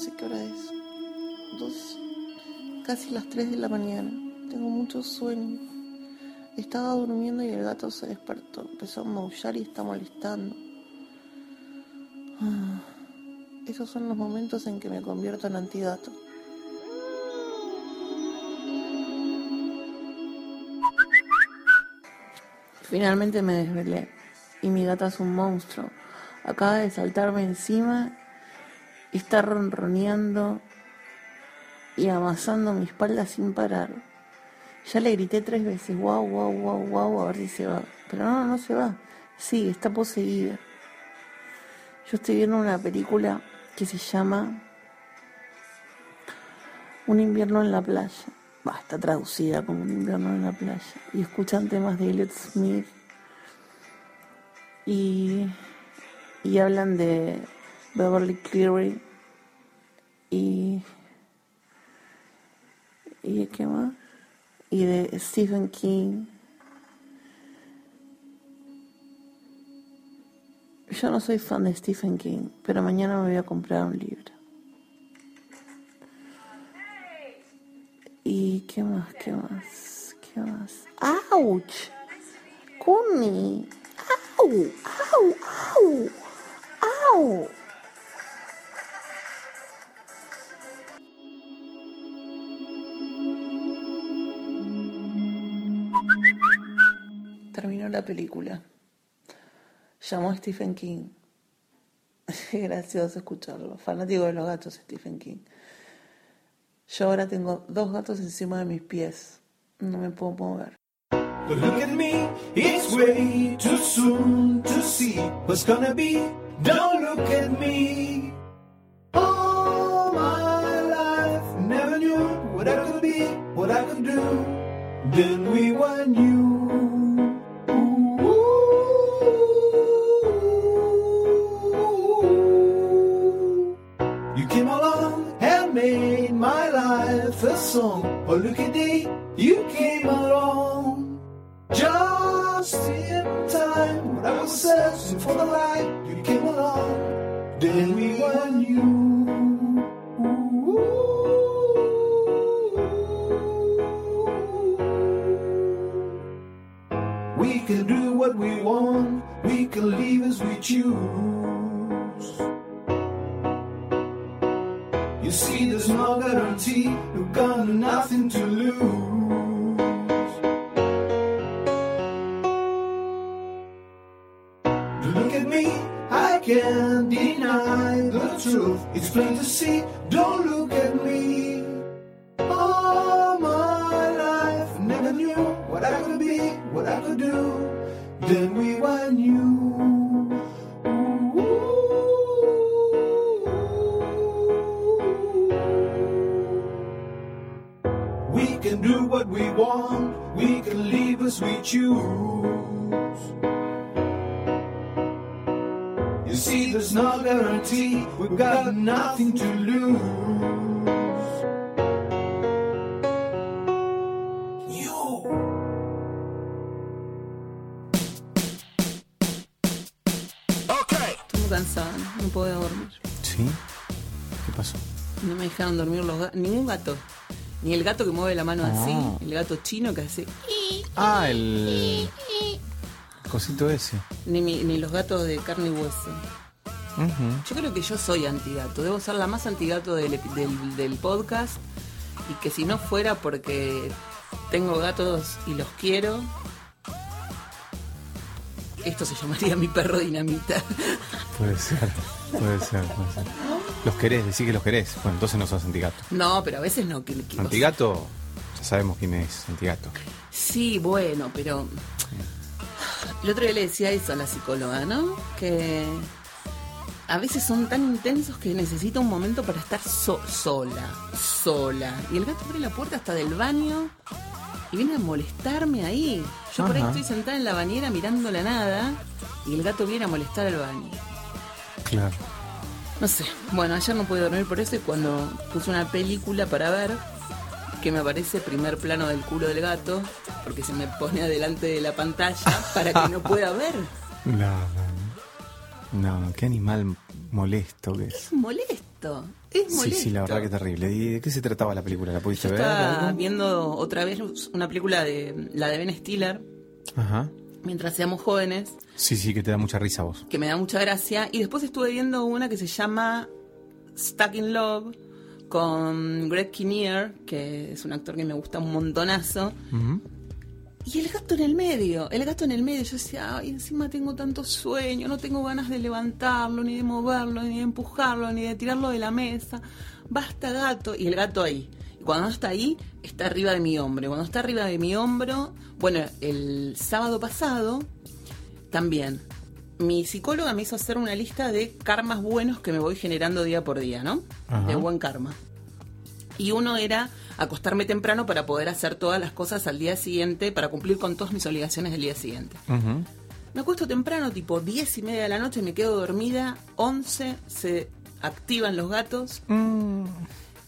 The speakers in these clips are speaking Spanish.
sé qué hora es. Dos, casi las 3 de la mañana. Tengo mucho sueño. Estaba durmiendo y el gato se despertó. Empezó a maullar y está molestando. Ah, esos son los momentos en que me convierto en antigato. Finalmente me desvelé y mi gata es un monstruo. Acaba de saltarme encima está ronroneando y amasando mi espalda sin parar. Ya le grité tres veces, wow, wow, wow, wow, a ver si se va. Pero no, no se va. Sí, está poseída. Yo estoy viendo una película que se llama Un invierno en la playa. Va, está traducida como Un invierno en la playa. Y escuchan temas de Elliot Smith. Y, y hablan de Beverly Cleary. Y. ¿Y qué más? Y de Stephen King. Yo no soy fan de Stephen King, pero mañana me voy a comprar un libro. ¿Y qué más? ¿Qué más? ¿Qué más? ¡Auch! ¡Kuni! ¡Au! ¡Au! ¡Au! ¡Au! La película. Llamó a Stephen King. Gracioso escucharlo. Fanático de los gatos, Stephen King. Yo ahora tengo dos gatos encima de mis pies. No me puedo mover. What I could do. Then we Oh, look at me, you dejaron dormir los gatos, ningún gato. Ni el gato que mueve la mano así, Ah. el gato chino que hace. Ah, el cosito ese. Ni, mi- ni los gatos de carne y hueso. Ujú. Yo creo que yo soy antigato. Debo ser la más antigato del, epi- del, del podcast. Y que si no fuera porque tengo gatos y los quiero, esto se llamaría mi perro dinamita. Puede ser, puede ser, puede ser. Los querés, decís que los querés. Bueno, entonces no sos antigato. No, pero a veces no. Que, que- Antigato, ya sabemos quién es antigato. Sí, bueno, pero. El otro día le decía eso a la psicóloga, ¿no? Que a veces son tan intensos que necesita un momento para estar so- sola, sola. Y el gato abre la puerta hasta del baño y viene a molestarme ahí. Yo por ahí estoy sentada en la bañera mirando la nada y el gato viene a molestar al baño. Claro. No sé. Bueno, ayer no pude dormir por eso y cuando puse una película para ver, que me aparece primer plano del culo del gato, porque se me pone adelante de la pantalla para que no pueda ver. No, no, no. No, qué animal molesto que es. Es molesto. Es Sí, molesto. sí, la verdad que terrible. ¿Y de qué se trataba la película? ¿La pudiste Yo ver? estaba algo? viendo otra vez una película de la de Ben Stiller, Ajá. mientras seamos jóvenes, Sí, sí, que te da mucha risa a vos. que me da mucha gracia. Y después estuve viendo una que se llama Stuck in Love con Greg Kinnear, que es un actor que me gusta un montonazo. Y el gato en el medio, el gato en el medio. Yo decía, ay, encima tengo tanto sueño, no tengo ganas de levantarlo, ni de moverlo, ni de empujarlo, ni de tirarlo de la mesa. Basta gato. Y el gato ahí. Y cuando no está ahí, está arriba de mi hombro. Cuando está arriba de mi hombro, bueno, el sábado pasado también. Mi psicóloga me hizo hacer una lista de karmas buenos que me voy generando día por día, ¿no? Ajá. De buen karma. Y uno era acostarme temprano para poder hacer todas las cosas al día siguiente, para cumplir con todas mis obligaciones del día siguiente. Me acuesto temprano, tipo 10 y media de la noche, me quedo dormida, 11 se activan los gatos, Mm.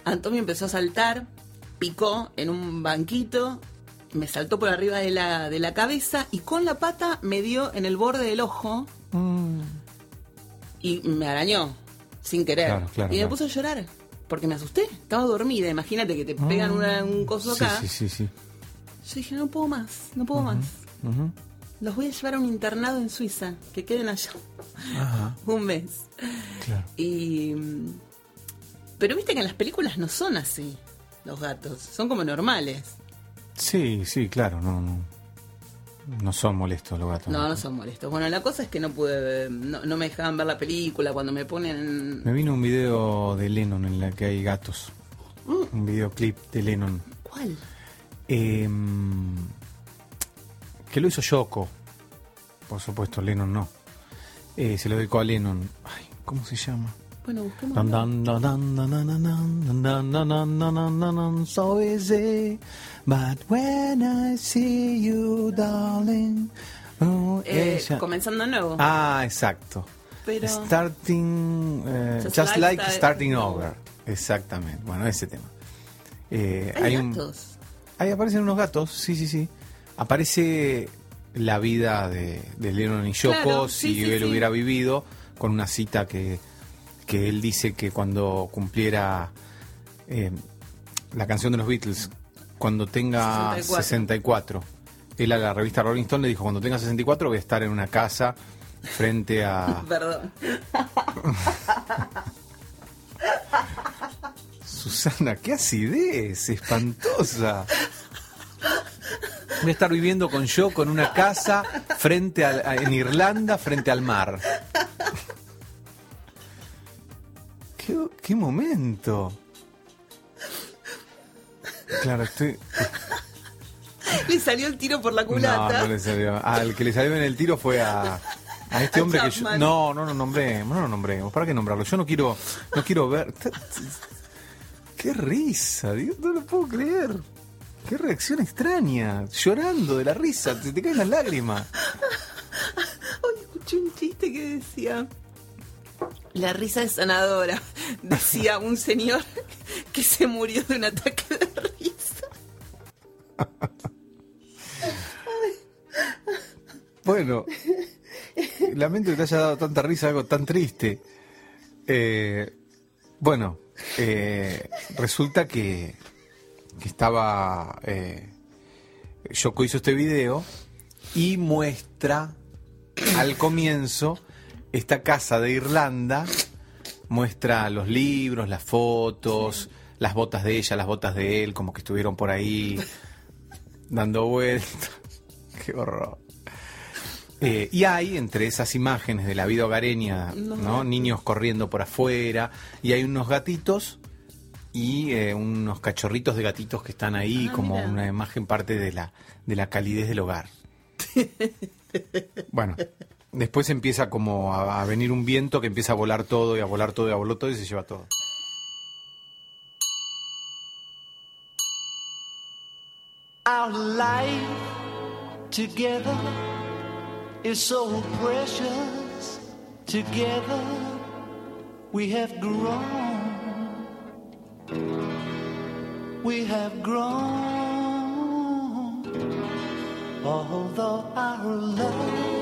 Antonio empezó a saltar, picó en un banquito, me saltó por arriba de la, de la cabeza y con la pata me dio en el borde del ojo Mm. y me arañó, sin querer. Claro, claro, y me claro. puse a llorar, porque me asusté, estaba dormida, imagínate que te pegan una- un coso Mm. Sí, acá. sí, sí, sí. Yo dije, no puedo más, no puedo más. Los voy a llevar a un internado en Suiza, que queden allá Ajá, un mes. Y. mm, Pero viste que en las películas no son así, los gatos, son como normales. Sí, sí, claro, no, no. No son molestos los gatos. No, no son molestos. Bueno, la cosa es que no pude, no, no me dejaban ver la película cuando me ponen. Me vino un video de Lennon en la que hay gatos. Mm. Un videoclip de Lennon. ¿Cuál? Em, que lo hizo Yoko. Por supuesto, Lennon no. Eh, se lo dedicó a Lennon. Ay, ¿cómo se llama? Bueno, busquemos. So easy, but when I see you, darling. Oh, eh. Comenzando nuevo. Ah, exacto. Pero... Starting. Eh, just, just, like, like starting over. Exactamente. Bueno, ese tema. Eh, hay, hay gatos. Un... Ahí aparecen unos gatos, sí, sí, sí. Aparece la vida de, de Lennon y Yoko claro, sí, si sí, él sí. hubiera vivido con una cita que que él dice que cuando cumpliera eh, la canción de los Beatles, cuando tenga 64. 64. Él a la revista Rolling Stone le dijo, cuando tenga 64 voy a estar en una casa frente a Perdón. Susana, qué acidez, espantosa. Voy a estar viviendo con Yoko en una casa frente al- a- en Irlanda, frente al mar. ¿Qué, qué momento? Claro, estoy. Le salió el tiro por la No, culata. no le salió. Al que le salió en el tiro fue a, a este A hombre que yo. No, no lo nombremos, no lo nombremos. ¿Para qué nombrarlo? Yo no quiero, no quiero ver. Qué risa, Dios, no lo puedo creer. Qué reacción extraña. Llorando de la risa, te, te caen las lágrimas. Hoy escuché un chiste que decía. La risa es sanadora, decía un señor que se murió de un ataque de risa. Bueno, lamento que te haya dado tanta risa algo tan triste. Eh, bueno, eh, resulta que, estaba. Eh, Yoko hizo este video y muestra al comienzo esta casa de Irlanda. Muestra los libros, las fotos, las botas de ella, las botas de él, como que estuvieron por ahí dando vueltas. Qué horror. Eh, y hay entre esas imágenes de la vida hogareña, ¿no? Niños corriendo por afuera, y hay unos gatitos y eh, unos cachorritos de gatitos que están ahí Ah, como mira. una imagen parte de la, de la calidez del hogar. bueno, después empieza como a, a venir un viento que empieza a volar todo y a volar todo y a volar todo y se lleva todo. Our life together is so precious. Together we have grown. We have grown. Although our love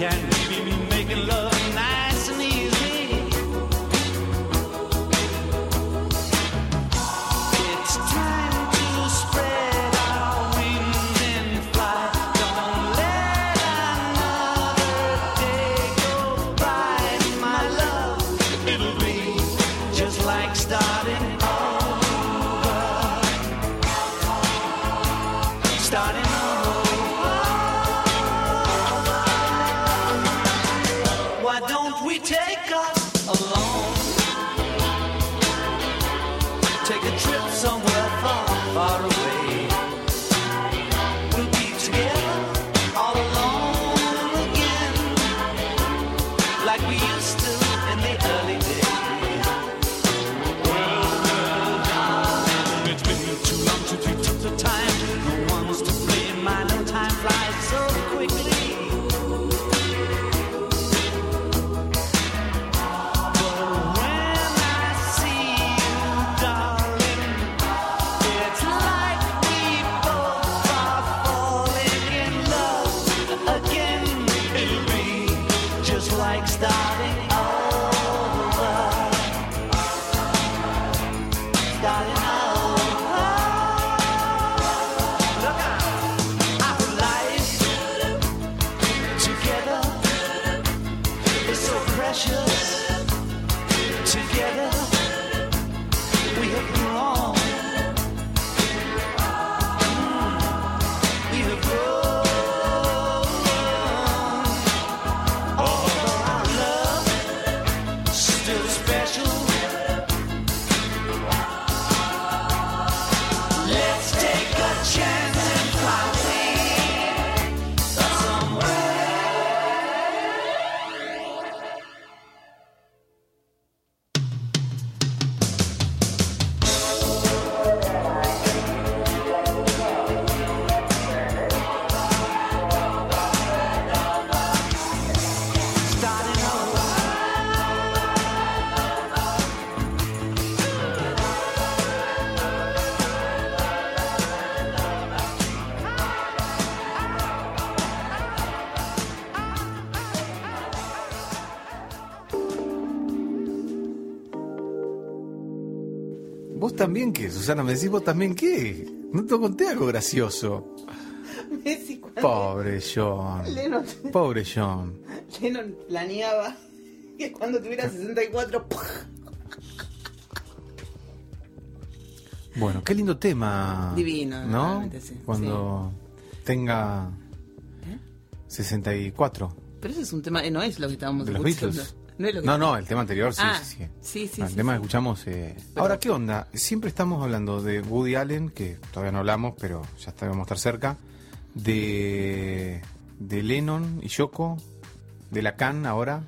can también qué, Susana? ¿Me decís vos también qué? No te conté algo gracioso. Messi cuando Pobre John. Lennon, Pobre John. Lennon planeaba que cuando tuviera 64 Bueno, qué lindo tema. Divino, ¿no? realmente, sí. Cuando tenga 64 Pero ese es un tema, eh, no es lo que estábamos de los escuchando. Beatles. No es lo que No, no, el tema anterior sí, Ah, sí, sí. sí, sí, Ah, el tema que escuchamos. eh, Ahora, ¿qué onda? Siempre estamos hablando de Woody Allen, que todavía no hablamos, pero ya debemos estar cerca. De, de Lennon y Yoko. De Lacan ahora.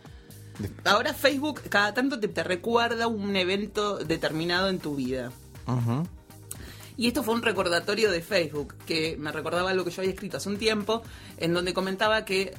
de- Ahora Facebook cada tanto te, te recuerda un evento determinado en tu vida. Y esto fue un recordatorio de Facebook, que me recordaba algo que yo había escrito hace un tiempo, en donde comentaba que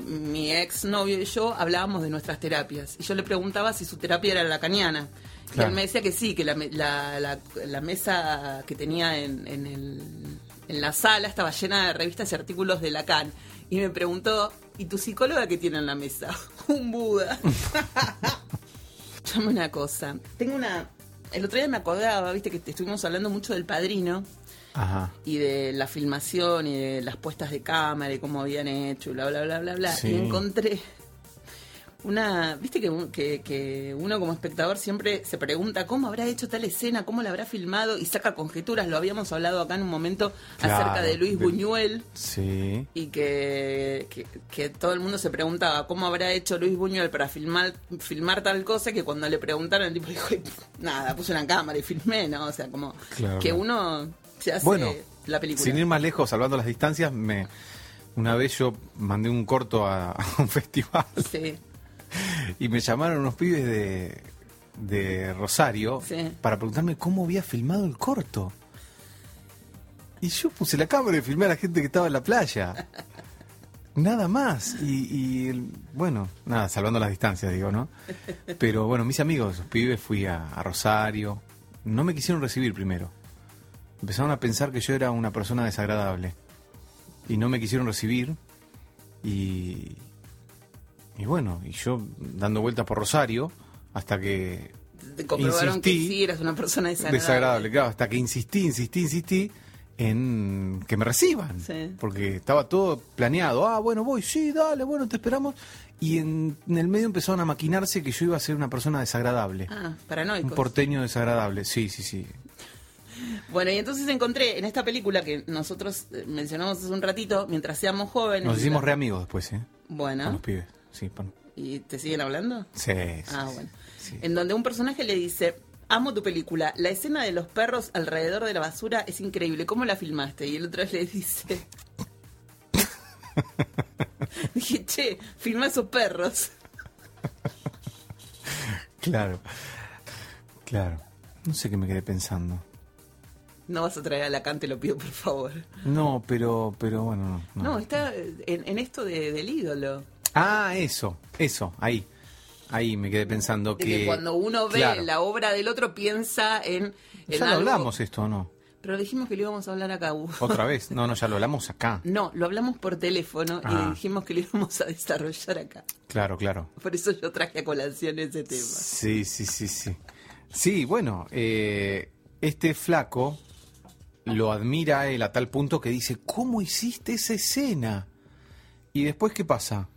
mi ex novio y yo hablábamos de nuestras terapias. Y yo le preguntaba si su terapia era lacaniana. Y Claro. él me decía que sí, que la, la- la- la mesa que tenía en, en el- en la sala estaba llena de revistas y artículos de Lacan. Y me preguntó, ¿y tu psicóloga qué tiene en la mesa? un Buda. Llame una cosa. Tengo una. El otro día me acordaba, viste, que estuvimos hablando mucho del padrino Ajá. y de la filmación y de las puestas de cámara y cómo habían hecho y bla, bla, bla, bla, bla. Sí. Y encontré una, viste que, que, que uno como espectador siempre se pregunta cómo habrá hecho tal escena, cómo la habrá filmado y saca conjeturas. Lo habíamos hablado acá en un momento Claro, acerca de Luis de- Buñuel Sí. y que, que, que todo el mundo se preguntaba cómo habrá hecho Luis Buñuel para filmar filmar tal cosa que cuando le preguntaron el tipo dijo "Ay, pff, nada puse una cámara y filmé no o sea como Claro, que uno se hace Bueno, la película Sin ir más lejos, salvando las distancias, me una vez yo mandé un corto a, a un festival sí y me llamaron unos pibes de, de Rosario Sí. para preguntarme cómo había filmado el corto. Y yo puse la cámara y filmé a la gente que estaba en la playa. Nada más. Y, bueno, nada, salvando las distancias, digo, ¿no? Pero bueno, mis amigos, esos pibes, fui a, a Rosario. No me quisieron recibir primero. Empezaron a pensar que yo era una persona desagradable. Y no me quisieron recibir. Y, y bueno, y yo dando vueltas por Rosario hasta que comprobaron insistí. que sí eras una persona desagradable, desagradable, claro, hasta que insistí, insistí, insistí en que me reciban, Sí. porque estaba todo planeado. Ah, bueno, voy, sí, dale, bueno, te esperamos. Y en, en el medio empezaron a maquinarse que yo iba a ser una persona desagradable, ah un paranoico porteño desagradable. Sí, sí, sí. Bueno y entonces encontré en esta película que nosotros eh, mencionamos hace un ratito mientras seamos jóvenes Nos hicimos re amigos después, ¿eh? Con bueno los pibes. Sí, y te siguen hablando sí, sí, Ah, bueno. sí. En donde un personaje le dice, amo tu película, la escena de los perros alrededor de la basura es increíble, ¿cómo la filmaste? Y el otro le dice... Dije, che, filma esos perros. Claro, claro. No sé qué me quedé pensando. No vas a traer a Lacan, te lo pido, por favor. No, pero, pero bueno, no. No, está en, en esto de- del ídolo. Ah, eso, eso, ahí. Ahí me quedé pensando que. que, cuando uno ve Claro. la obra del otro piensa en... en Ya lo algo- hablamos esto, ¿o no? Pero dijimos que lo íbamos a hablar acá. Hugo. Otra vez. No, no, ya lo hablamos acá. No, lo hablamos por teléfono Ah. y dijimos que lo íbamos a desarrollar acá. Claro, claro. Por eso yo traje a colación ese tema. Sí, sí, sí, sí. Sí, bueno, eh, este flaco lo admira a él a tal punto que dice, ¿cómo hiciste esa escena? Y después, ¿qué pasa?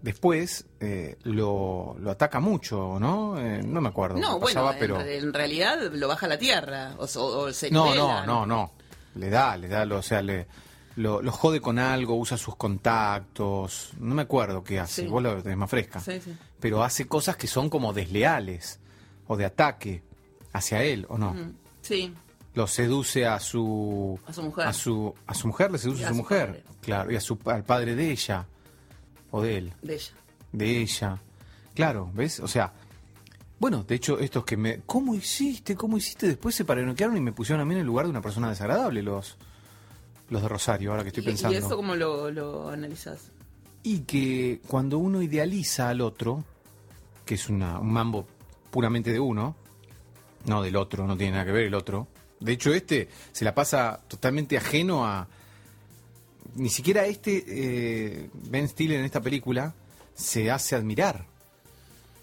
Después eh, lo, lo ataca mucho, ¿no? Eh, no me acuerdo. No, bueno, en, pero... en realidad lo baja a la tierra o, se No, nivela. no, no, no. Le da, le da, lo- o sea, le, lo, lo jode con algo, usa sus contactos. No me acuerdo qué hace, Sí. vos lo tenés más fresca. Sí, sí. Pero hace cosas que son como desleales o de ataque hacia él, ¿o no? Mm, Sí, Lo seduce a su. A su mujer. A su, a su mujer, le seduce Y a su mujer. padre. Claro, y a su, al padre de ella. O de él. de ella. De ella. Claro, ¿ves? O sea. Bueno, de hecho, estos que me. ¿Cómo hiciste? ¿Cómo hiciste? Después se paranoquearon y me pusieron a mí en el lugar de una persona desagradable, los. Los de Rosario, ahora que estoy ¿Y, pensando. y eso cómo lo, lo analizás? Y que cuando uno idealiza al otro, que es una, un mambo puramente de uno, no del otro, no tiene nada que ver el otro. De hecho, este se la pasa totalmente ajeno a. Ni siquiera este eh, Ben Stiller en esta película se hace admirar.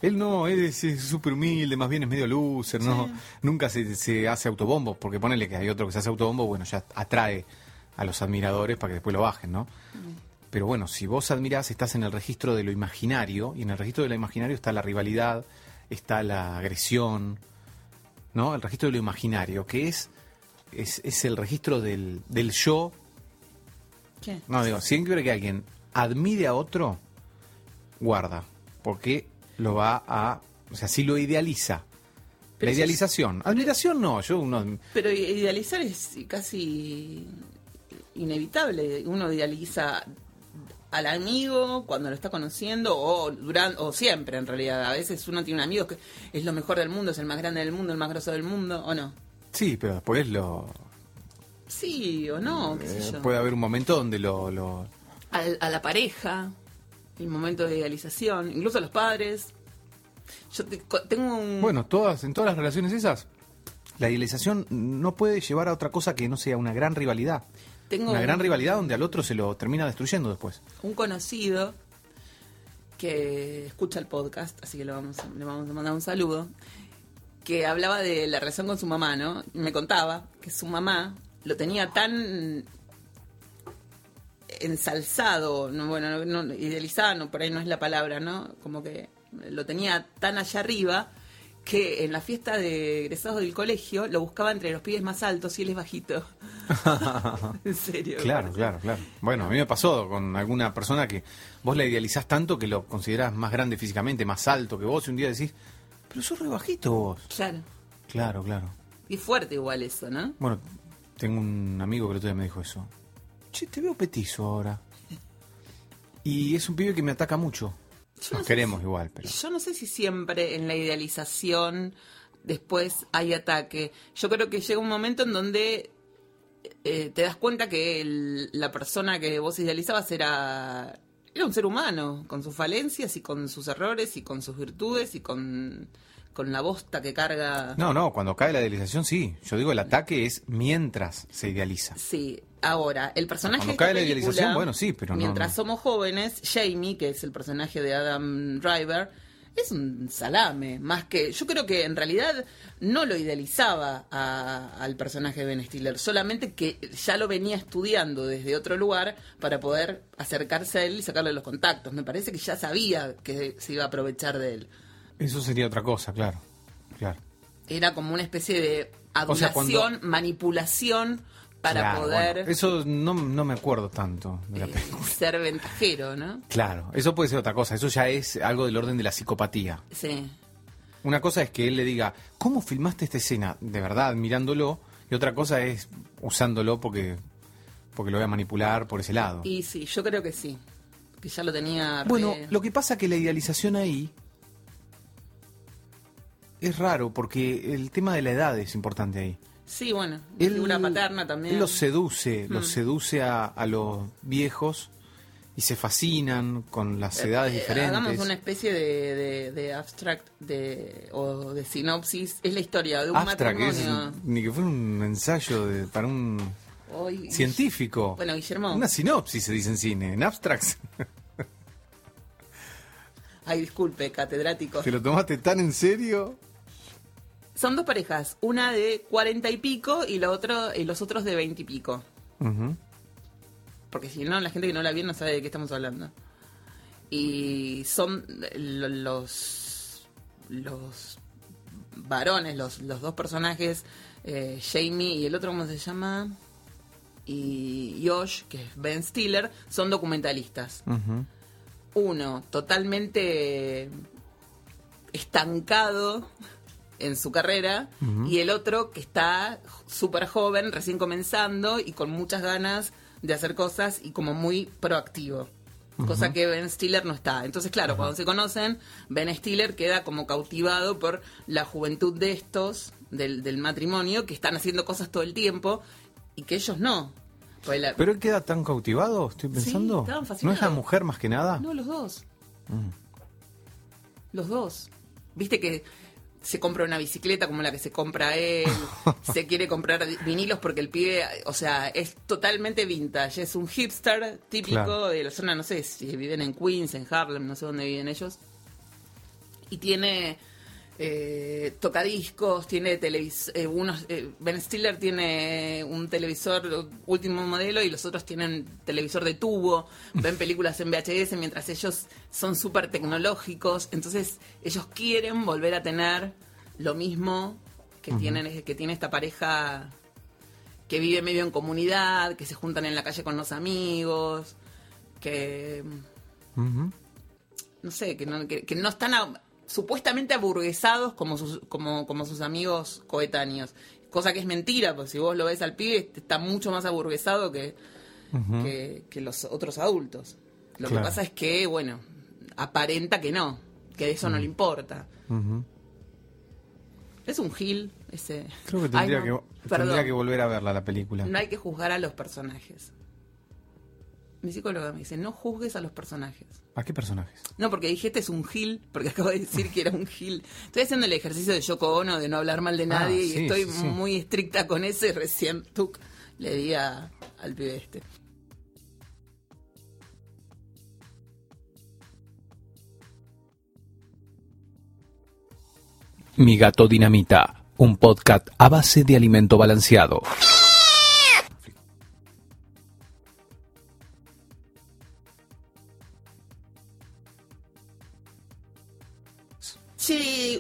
Él no, él es súper humilde, más bien es medio loser, ¿no? Nunca se, se hace autobombo, porque ponele que hay otro que se hace autobombo, bueno, ya atrae a los admiradores para que después lo bajen, ¿no? Pero bueno, si vos admirás, estás en el registro de lo imaginario, y en el registro de lo imaginario está la rivalidad, está la agresión, ¿no? El registro de lo imaginario, que es, es, es el registro del, del yo. ¿Qué? No, digo, siempre que alguien admire a otro, guarda, porque lo va a. O sea, si lo idealiza. Pero la es- idealización. Admiración no, yo uno. Pero idealizar es casi inevitable. Uno idealiza al amigo cuando lo está conociendo o durante o siempre en realidad. A veces uno tiene un amigo que es lo mejor del mundo, es el más grande del mundo, el más grosso del mundo, ¿o no? Sí, pero después lo. Sí o no, qué sé eh, yo. puede haber un momento donde lo, lo, Al- a la pareja, el momento de idealización, incluso a los padres. Yo te- tengo un... Bueno, todas, en todas las relaciones esas, la idealización no puede llevar a otra cosa que no sea una gran rivalidad. tengo Una gran rivalidad donde al otro se lo termina destruyendo después. un conocido que escucha el podcast, así que le vamos, a, le vamos a mandar un saludo, que hablaba de la relación con su mamá, ¿no? Me contaba que su mamá lo tenía tan ensalzado, no, bueno, no, no, idealizado, no, por ahí no es la palabra, ¿no? Como que lo tenía tan allá arriba que en la fiesta de egresados del colegio lo buscaba entre los pibes más altos y él es bajito. en serio. Claro, claro, claro. Bueno, a mí me pasó con alguna persona que vos la idealizás tanto que lo considerás más grande físicamente, más alto que vos, y un día decís, pero sos re bajito vos. Claro. Claro, claro. Y fuerte igual eso, ¿no? Bueno, tengo un amigo que el otro día me dijo eso. Che, te veo petizo ahora. Y es un pibe que me ataca mucho. Yo no Nos sé queremos si- igual, pero... Yo no sé si siempre en la idealización después hay ataque. Yo creo que llega un momento en donde eh, te das cuenta que el- la persona que vos idealizabas era, era un ser humano, con sus falencias y con sus errores y con sus virtudes y con, con la bosta que carga. No, no, cuando cae la idealización sí. Yo digo el ataque es mientras se idealiza. Sí, ahora, el personaje Cuando de cae la película, idealización, bueno, sí, pero no- Mientras no. somos jóvenes, Jamie, que es el personaje de Adam Driver, es un salame, más que... Yo creo que en realidad no lo idealizaba a- al personaje de Ben Stiller, solamente que ya lo venía estudiando desde otro lugar para poder acercarse a él y sacarle los contactos. Me parece que ya sabía que se iba a aprovechar de él. Eso sería otra cosa, claro. Claro. Era como una especie de O sea, adulación, cuando- manipulación para Claro, poder... bueno, eso no, no me acuerdo tanto de la eh, película. ser ventajero, ¿no? Claro, eso puede ser otra cosa. Eso ya es algo del orden de la psicopatía. Sí. Una cosa es que él le diga, ¿cómo filmaste esta escena? De verdad, mirándolo. Y otra cosa es usándolo porque, porque lo voy a manipular por ese lado. Y sí, yo creo que sí. Que ya lo tenía. re- Bueno, lo que pasa que la idealización ahí es raro porque el tema de la edad es importante ahí. Sí, bueno. la Él, figura paterna también. él los seduce, los Mm. seduce a, a los viejos y se fascinan con las edades Eh, diferentes. Hagamos una especie de, de, de abstract de, o de sinopsis. Es la historia de un es matrimonio. ni que fuera un ensayo de- para un Hoy- científico. Bueno, Guillermo. Una sinopsis se dice en cine, en abstracts. Ay, disculpe, catedrático. ¿Te lo tomaste tan en serio? Son dos parejas. Una de cuarenta y pico y, la otro, y los otros de veinte y pico. Porque si no la gente que no la vio no sabe de qué estamos hablando y son lo- los los varones los, los dos personajes eh, Jamie y el otro cómo se llama y Josh que es Ben Stiller son documentalistas uno totalmente estancado en su carrera y el otro que está súper joven, recién comenzando y con muchas ganas de hacer cosas y como muy proactivo. Cosa que Ben Stiller no está. Entonces, claro, cuando se conocen, Ben Stiller queda como cautivado por la juventud de estos, del, del matrimonio, que están haciendo cosas todo el tiempo y que ellos no. Pues la- ¿Pero él queda tan cautivado? Estoy pensando. ¿No es la mujer más que nada? No, los dos. Mm. Los dos. Viste que se compra una bicicleta como la que se compra él, se quiere comprar vinilos porque el pibe, o sea, es totalmente vintage, es un hipster típico Claro. de la zona, no sé si viven en Queens, en Harlem, no sé dónde viven ellos. Y tiene eh, tocadiscos, tiene televisor, unos, eh, Ben Stiller tiene un televisor último modelo y los otros tienen televisor de tubo, ven películas en VHS mientras ellos son súper tecnológicos, entonces ellos quieren volver a tener lo mismo que, tienen, que tiene esta pareja que vive medio en comunidad, que se juntan en la calle con los amigos, que no sé, que no, que, que no están a- supuestamente aburguesados como sus, como, como sus amigos coetáneos. Cosa que es mentira, porque si vos lo ves al pibe, está mucho más aburguesado que, que, que los otros adultos. Lo Claro. que pasa es que, bueno, aparenta que no, que eso no le importa. Es un gil ese. Creo que Ay, tendría, no, que tendría que volver a verla la película. No hay que juzgar a los personajes. Mi psicóloga me dice, no juzgues a los personajes. ¿A qué personajes? No, porque dije, este es un gil, porque acabo de decir que era un gil. Estoy haciendo el ejercicio de Yoko Ono, de no hablar mal de Ah, nadie, sí, y estoy sí, sí. muy estricta con eso, y recién tuc, le di a- al pibe este. Mi gato dinamita, un podcast a base de alimento balanceado.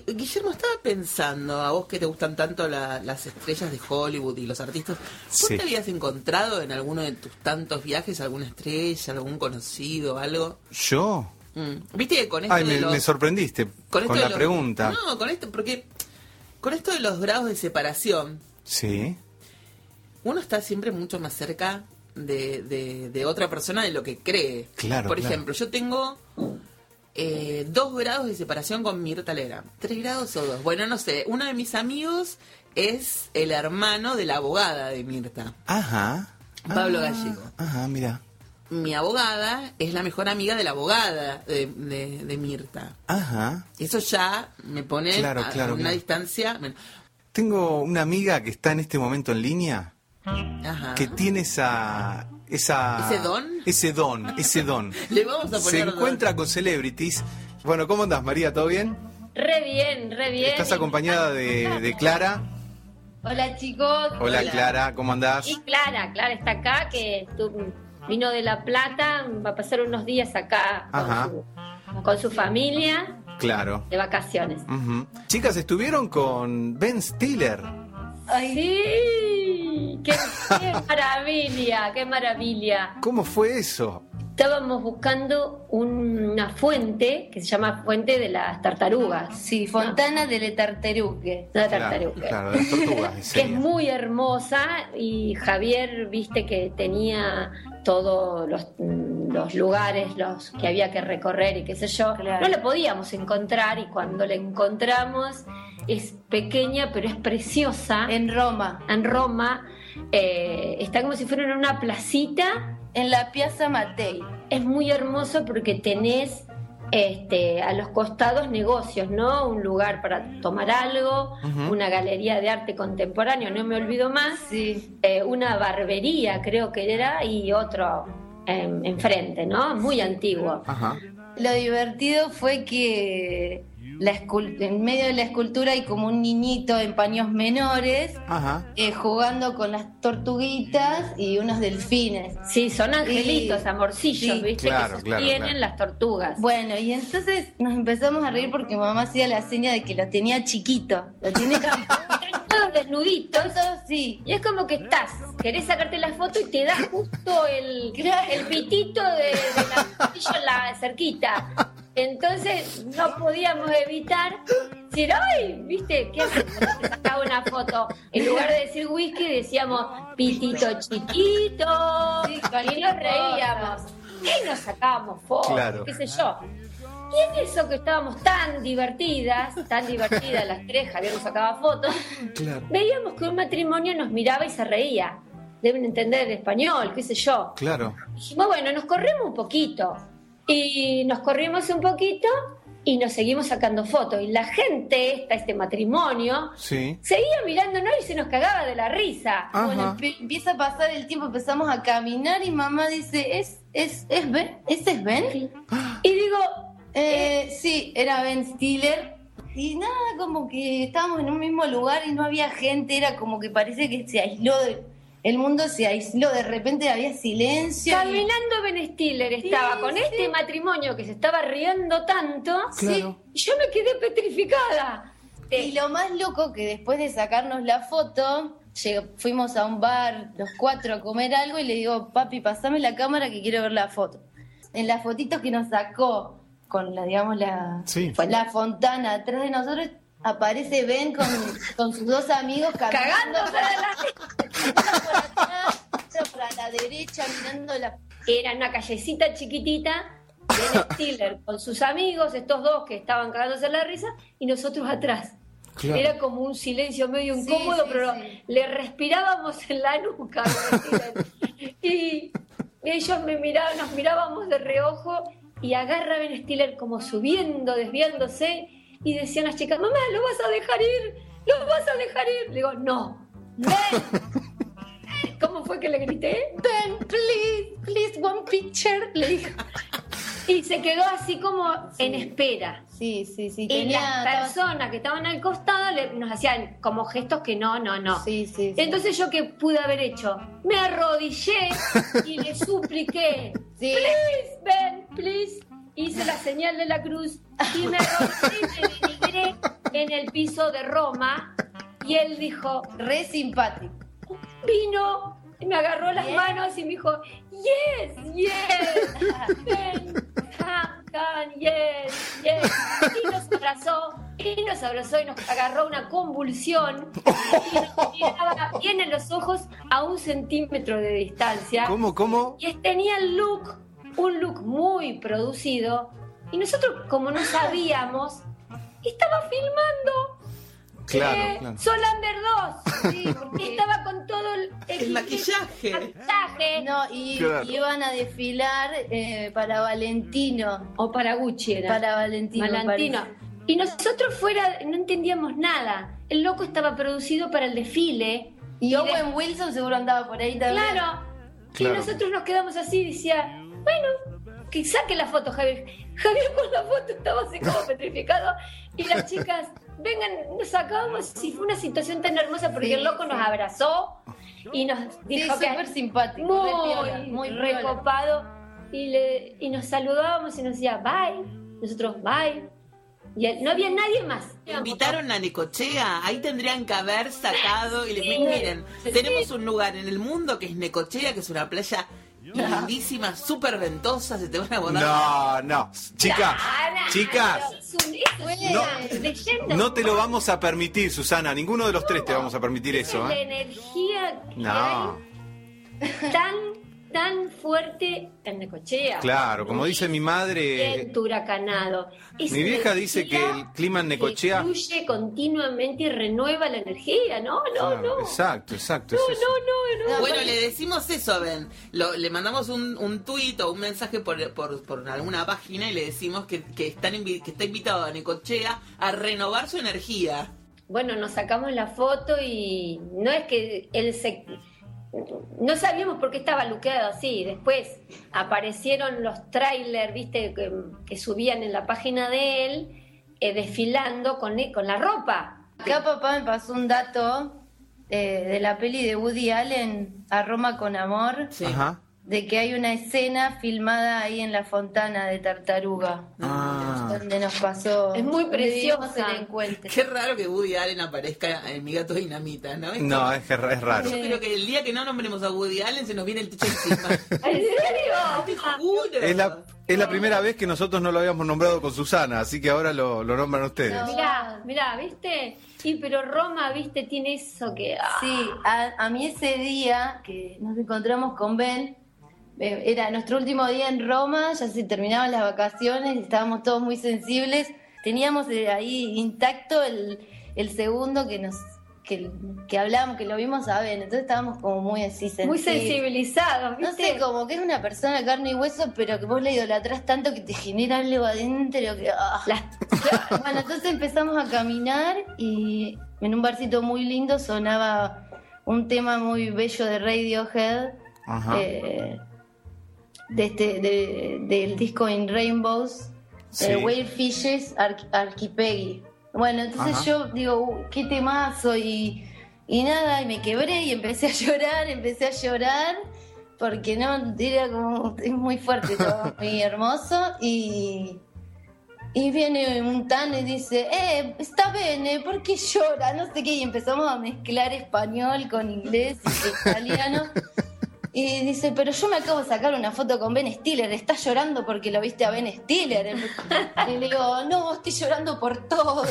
Guillermo, estaba pensando, a vos que te gustan tanto la- las estrellas de Hollywood y los artistas, ¿vos Sí. te habías encontrado en alguno de tus tantos viajes alguna estrella, algún conocido, algo? ¿Yo? Mm. Viste que con esto Ay, de me, los- me sorprendiste con, esto de la los- pregunta. No, con esto, porque con esto de los grados de separación, Sí. uno está siempre mucho más cerca de, de- de otra persona de lo que cree. Claro, Por claro. ejemplo, yo tengo eh, dos grados de separación con Mirta Legrand. ¿Tres grados o dos? Bueno, no sé. Uno de mis amigos es el hermano de la abogada de Mirta. Ajá. Pablo Ah, Gallego. Ajá, mira. Mi abogada es la mejor amiga de la abogada de, de- de Mirta. Ajá. Eso ya me pone Claro, a, claro, una claro. distancia. bueno, Tengo una amiga que está en este momento en línea Ajá. que tiene esa esa. ¿Ese don? ese don, ese don. Le vamos a poner Se don. encuentra con celebrities. Bueno, ¿cómo andas, María? ¿Todo bien? Re bien, re bien. Estás acompañada de, de Clara. Hola chicos. Hola, Clara, ¿cómo andás? Y Clara, Clara está acá, que vino de La Plata, va a pasar unos días acá Ajá. con su, con su familia Claro. de vacaciones. Chicas, estuvieron con Ben Stiller. Sí, qué, qué maravilla, qué maravilla. ¿Cómo fue eso? Estábamos buscando una fuente que se llama Fuente de las Tartarugas. Sí, Fontana delle Tartarughe. Una Claro, tartaruga. claro, de las tortugas. que es muy hermosa y Javier, viste que tenía todos los, mm, los lugares los que había que recorrer y qué sé yo. Claro. No la podíamos encontrar y cuando la encontramos es pequeña pero es preciosa. En, En Roma, Roma eh, está como si fuera en una placita. en la Piazza Mattei. Es muy hermoso porque tenés este, a los costados negocios, ¿no? Un lugar para tomar algo, una galería de arte contemporáneo, no me olvido más, Sí. eh, una barbería creo que era y otro enfrente, ¿no? Muy antiguo. Ajá. Lo divertido fue que la en medio de la escultura hay como un niñito en paños menores Ajá. eh, jugando con las tortuguitas y unos delfines. Sí, son angelitos, Y- amorcillos, sí. ¿viste? Claro, que claro, sostienen claro. las tortugas. Bueno, y entonces nos empezamos a reír porque mamá hacía la seña de que lo tenía chiquito. Lo tiene todos desnuditos. Entonces, sí. Y es como que estás, querés sacarte la foto y te da justo el, Claro. el pitito de, de la amorcillo en la cerquita. Entonces no podíamos evitar decir, ay, viste, ¿qué sacaba una foto. En lugar de decir whisky, decíamos pitito chiquito. Y nos reíamos. Y nos sacábamos fotos, Claro. qué sé yo. Y en eso que estábamos tan divertidas, tan divertidas las tres, Javier nos sacaba fotos, Claro. veíamos que un matrimonio nos miraba y se reía. Deben entender el español, qué sé yo. Claro. Dijimos, bueno, nos corremos un poquito. Y nos corrimos un poquito y nos seguimos sacando fotos. Y la gente, esta, este matrimonio, Sí. seguía mirándonos y se nos cagaba de la risa. Bueno, Ajá. empe- empieza a pasar el tiempo, empezamos a caminar y mamá dice, ¿es, es, es Ben? ¿Ese es Ben? Y digo, Eh, sí, era Ben Stiller. Y nada, como que estábamos en un mismo lugar y no había gente, era como que parece que se aisló, de- el mundo se aisló, de repente había silencio. y- caminando Ben Stiller estaba Sí, con sí. este matrimonio que se estaba riendo tanto. Claro. Yo me quedé petrificada. Y lo más loco que después de sacarnos la foto, fuimos a un bar los cuatro a comer algo y le digo, papi, pasame la cámara que quiero ver la foto. En las fotitos que nos sacó con la, digamos, la, Sí. la fontana atrás de nosotros, aparece Ben con, con sus dos amigos caminando Cagándose de la Uno por atrás, otro para la derecha, mirando la... Era una callecita chiquitita, Ben Stiller con sus amigos, estos dos que estaban cagándose la risa, y nosotros atrás. Claro. Era como un silencio medio incómodo, sí, pero sí. le respirábamos en la nuca. a Ben Stiller. y ellos me miraban, nos mirábamos de reojo y agarra a Ben Stiller como subiendo, desviándose, y decían las chicas, mamá, ¿lo vas a dejar ir? ¿Lo vas a dejar ir? Le digo, no. Ben. ¿Cómo fue que le grité? Ben, please, please, one picture, le dijo. Y se quedó así como en espera. Sí, sí, sí. Y las personas que estaban al costado le- nos hacían como gestos que no, no, no. Sí, sí, sí. Entonces yo qué pude haber hecho? Me arrodillé y le supliqué, Sí. please, Ben, please. Hice la señal de la cruz y me y me denigré en el piso de Roma y él dijo, Re simpático. vino, y me agarró las Bien. manos y me dijo, yes, yes, ven, come, come, yes, yes. Y nos abrazó, y nos abrazó y nos agarró una convulsión y nos miraba bien en los ojos a un centímetro de distancia. ¿Cómo, cómo? Y tenía el look, un look muy producido. Y nosotros, como no sabíamos, estaba filmando Claro, eh, claro. Solander 2. Sí, porque estaba con todo el, El maquillaje. maquillaje. No, y Claro. iban a desfilar eh, para Valentino. O para Gucci era. Para Valentino. Valentino. Y nosotros fuera no entendíamos nada. El loco estaba producido para el desfile. Y Owen Wilson seguro andaba por ahí también. Claro. Claro. Y nosotros nos quedamos así, decía, bueno, que saque la foto, Javier. Javier con la foto estaba así como petrificado. Y las chicas, vengan, nos sacamos. Y fue una situación tan hermosa porque Sí, el loco sí. nos abrazó y nos Sí, dijo súper que simpático. re piola, muy, muy recopado. Y, le, y nos saludábamos y nos decía, bye. Nosotros, bye. Y él- no había nadie más. Invitaron a Necochea, ahí tendrían que haber sacado y les Sí. miren, Sí. tenemos un lugar en el mundo que es Necochea, que es una playa lindísima, súper ventosa, se te van a botar. No, no. Chicas, chicas, No. no te lo vamos a permitir, Susana. Ninguno de los tres te vamos a permitir eso, es la ¿eh? energía que No. hay tan, tan fuerte en Necochea. Claro, como dice mi madre, huracanado. Mi vieja dice que el clima en Necochea. fluye continuamente y renueva la energía. No, no, Claro, no. Exacto, exacto. No, es no, no, no. Bueno, le decimos eso a Ben. Lo- le mandamos un, un tuit o un mensaje por, por, por alguna página y le decimos que, que, están invi- que está invitado a Necochea a renovar su energía. Bueno, nos sacamos la foto y no es que él se... No sabíamos por qué estaba luqueado así. Después aparecieron los trailers, viste, que, que subían en la página de él, eh, desfilando con, con la ropa. Acá papá me pasó un dato eh, de la peli de Woody Allen, A Roma con Amor, Sí. De que hay una escena filmada ahí en la fontana de Tartaruga, Ah. Donde nos pasó. Es muy preciosa. el encuentro. Qué raro que Woody Allen aparezca en Mi Gato Dinamita, ¿no? Esto- No, es, que es raro. Yo creo que el día que no nombremos a Woody Allen se nos viene el techo encima. ¿En serio? Te juro. Es la, es la primera vez que nosotros no lo habíamos nombrado con Susana, así que ahora lo, lo nombran ustedes. No. Mirá, mirá, ¿viste? Sí, pero Roma, ¿viste? Tiene eso que... ah, Sí, a, a mí ese día que nos encontramos con Ben, era nuestro último día en Roma, ya se terminaban las vacaciones, estábamos todos muy sensibles, teníamos eh, ahí intacto el, el segundo que nos que, que hablamos, que lo vimos a Ben, entonces estábamos como muy así sensibles. muy sensibilizados, No sé, como que es una persona de carne y hueso, pero que vos le idolatrás tanto que te genera algo adentro que... ah. Bueno, entonces empezamos a caminar y en un barcito muy lindo sonaba un tema muy bello de Radiohead, Ajá. eh, de este, de- del disco In Rainbows, Sí. eh, Whale Fishes Archipelago. Bueno, entonces Ajá. yo digo, "Uy, qué temazo y, y nada, y me quebré y empecé a llorar, empecé a llorar porque no, era como, es muy fuerte todo, muy hermoso y... Y viene un tan y dice, eh, está bene, ¿por qué llora? No sé qué, y empezamos a mezclar español con inglés y italiano. Y dice, pero yo me acabo de sacar una foto con Ben Stiller, ¿estás llorando porque lo viste a Ben Stiller? Y le digo, no, estoy llorando por todo.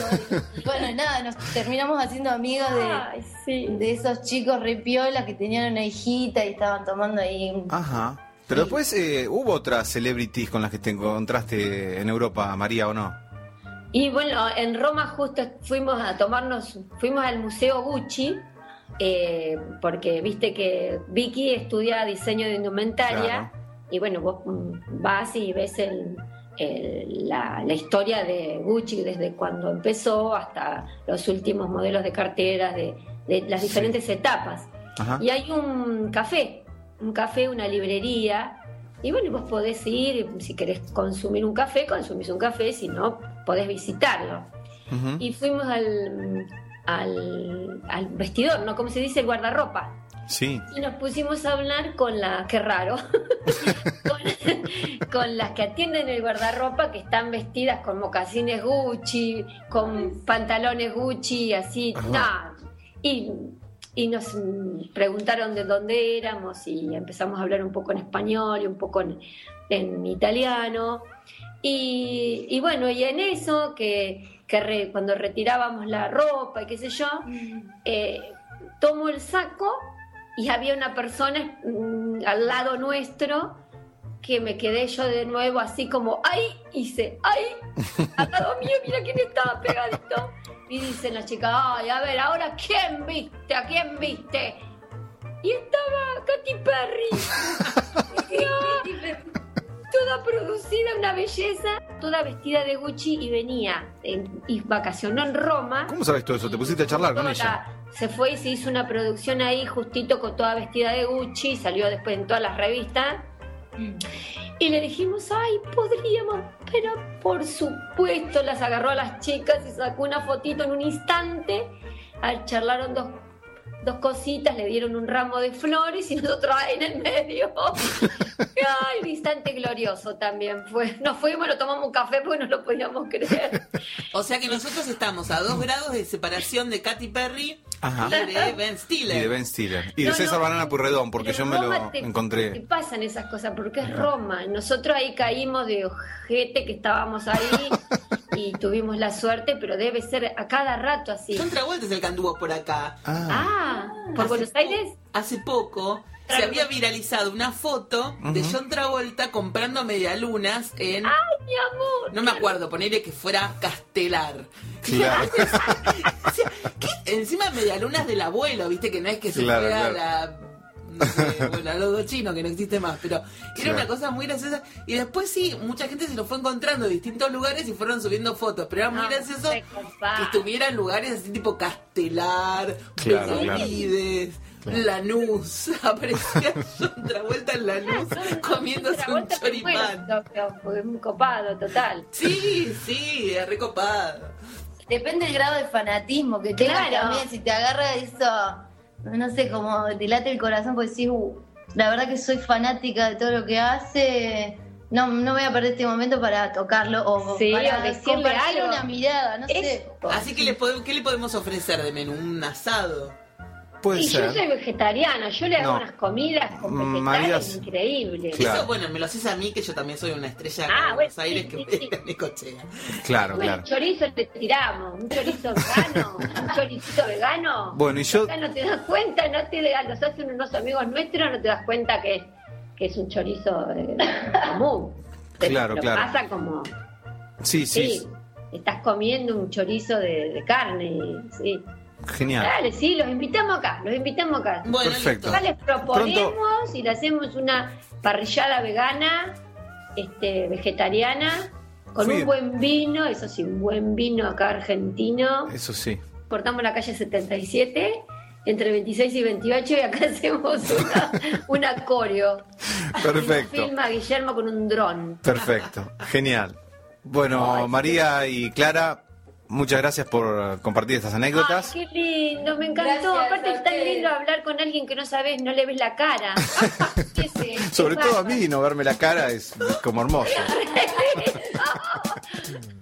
Y bueno, nada, nos terminamos haciendo amigos de, Ay, sí. de esos chicos repiolas que tenían una hijita y estaban tomando ahí un... Ajá. Pero después eh, hubo otras celebrities con las que te encontraste en Europa, María, ¿o no? Y bueno, en Roma justo fuimos a tomarnos, fuimos al Museo Gucci, eh, porque viste que Vicky estudia diseño de indumentaria, Claro. y bueno, vos vas y ves el, el- la, la historia de Gucci desde cuando empezó hasta los últimos modelos de carteras, de, de las Sí. diferentes etapas. Ajá. Y hay un café, un café, una librería. Y bueno, vos podés ir, si querés consumir un café, consumís un café, si no, podés visitarlo. Y fuimos al, al, al vestidor, ¿no? Como se dice, el guardarropa. Sí. Y nos pusimos a hablar con la, qué raro, con con las que atienden el guardarropa que están vestidas con mocasines Gucci, con pantalones Gucci, así, nada. Y, y nos preguntaron de dónde éramos y empezamos a hablar un poco en español y un poco en, en italiano. Y, y bueno, y en eso, que, que re- cuando retirábamos la ropa y qué sé yo, eh, tomo el saco y había una persona mm, al lado nuestro que me quedé yo de nuevo así como, ¡ay! Hice, ¡ay! Al lado mío, mira quién estaba pegadito. Y dicen las chicas, ¡ay! A ver, ahora ¿quién viste? ¿A quién viste? Y estaba Katy Perry. Y yo, toda producida, una belleza, toda vestida de Gucci y venía en- y vacacionó en Roma. ¿Cómo sabes todo eso? ¿Te pusiste a charlar con ella? la- se fue y se hizo una producción ahí justito con toda vestida de Gucci, salió después en todas las revistas. Y le dijimos, ay, podríamos, pero por supuesto las agarró a las chicas y sacó una fotito en un instante. Ah, Charlaron dos, dos cositas, le dieron un ramo de flores y nosotros ahí en el medio. Ay, un instante glorioso también fue. Nos fuimos, nos tomamos un café porque no lo podíamos creer. O sea que nosotros estamos a dos grados de separación de Katy Perry Ajá. y de Ben Y Stiller. de Ben Stiller. Y de No, César no. Banana Purredón, porque yo me lo Roma te- Te encontré. pasan esas cosas porque es Roma. Nosotros ahí caímos de ojete que estábamos ahí y tuvimos la suerte, pero debe ser a cada rato así. John Travolta es el que anduvo por acá. Ah, Ah, ¿por Hace Buenos po- Aires? Hace poco se había viralizado una foto de. John Travolta comprando medialunas en. Mi amor. No me acuerdo, ponerle que fuera Castelar. claro. O sea, ¿qué? Encima medialunas del abuelo, viste que no es que se claro. la. No sé, bueno, a los chinos que no existe más, pero era Claro. una cosa muy graciosa. Y después sí, mucha gente se lo fue encontrando en distintos lugares y fueron subiendo fotos, pero era muy No, gracioso que estuviera en lugares así tipo Castelar, Claro, Benavides, Claro. Lanús. Aparecía John Travolta en Lanús comiéndose un Travolta choripán. fue un copado total. Sí, sí, es recopado. Depende del grado de fanatismo que tengas Claro. también. Si te agarra eso, no sé, como te late el corazón, pues decís, "Uh, la verdad que soy fanática de todo lo que hace. No, no voy a perder este momento para tocarlo o Sí, para decirle compartir algo. una mirada, no sé. Eso. Así que, le podemos, ¿qué le podemos ofrecer de menú? ¿Un asado? Puede Y yo soy vegetariana, yo le hago No. unas comidas con Mm, vegetales María- increíbles. Claro. Eso, bueno, me lo haces a mí, que yo también soy una estrella Ah, de Buenos bueno, Aires sí, que sí, voy sí. a Necochea. Claro, Bueno, claro. chorizo le tiramos, un chorizo vegano, un choricito vegano. Bueno, y yo- Acá no te das cuenta, no te los hacen unos amigos nuestros, no te das cuenta que es, que es un chorizo eh, común. Te Claro, lo claro. pasa como, Sí, sí, sí, estás comiendo un chorizo de, de carne, y- sí. Genial. Dale, sí, los invitamos acá, los invitamos acá. Bueno, Perfecto. Acá les proponemos y le hacemos una parrillada vegana, este, vegetariana, con Sí. un buen vino, eso sí, un buen vino acá argentino. Eso sí. Cortamos la calle 77, entre 26 y 28, y acá hacemos una, coreo. Y Perfecto. nos filma Guillermo con un dron. Perfecto. Genial. Bueno, María y Clara, muchas gracias por compartir estas anécdotas. Ay, qué lindo, me encantó. Gracias Aparte es tan lindo hablar con alguien que no sabes, no le ves la cara. ¿Qué sé? Sobre Qué todo a mí, no verme la cara es como hermoso.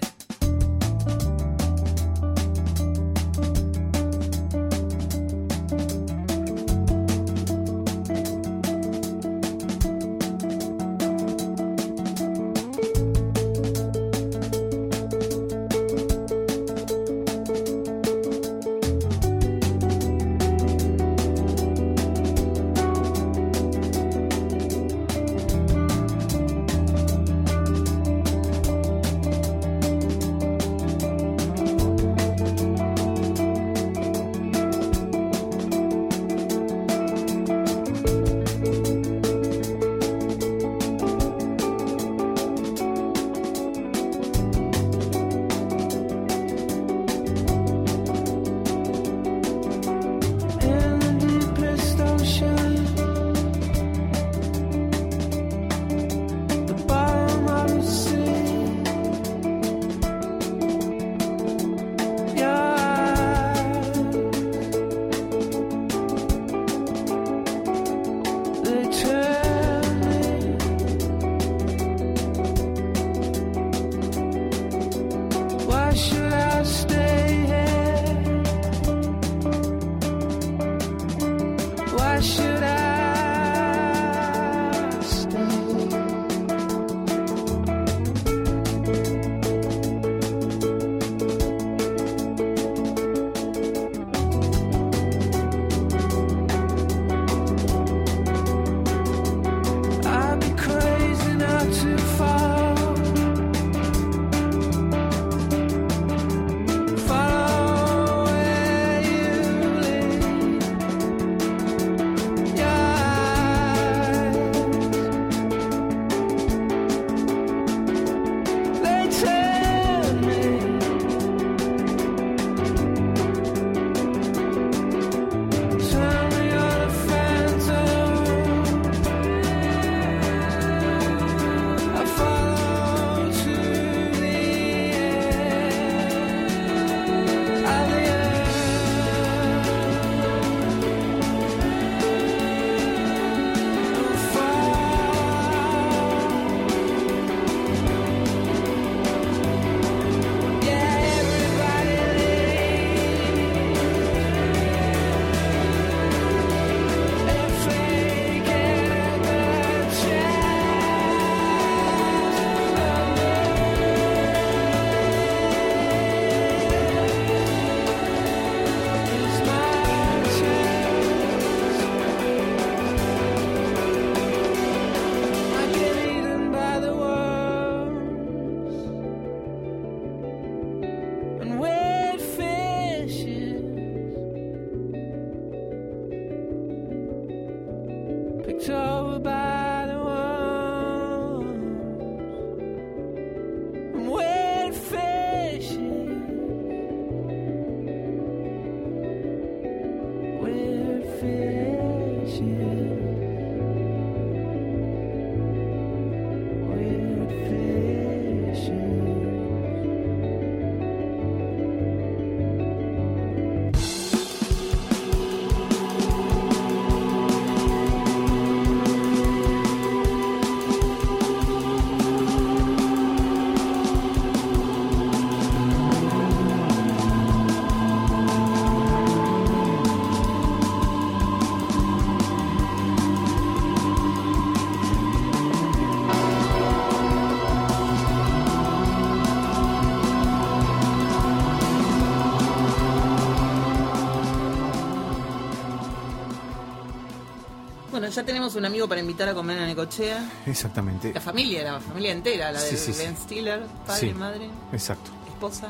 Bueno, ya tenemos un amigo para invitar a comer a Necochea. Exactamente. La familia, la familia entera, la de Sí, sí, sí. Ben Stiller, padre, madre, Exacto. esposa.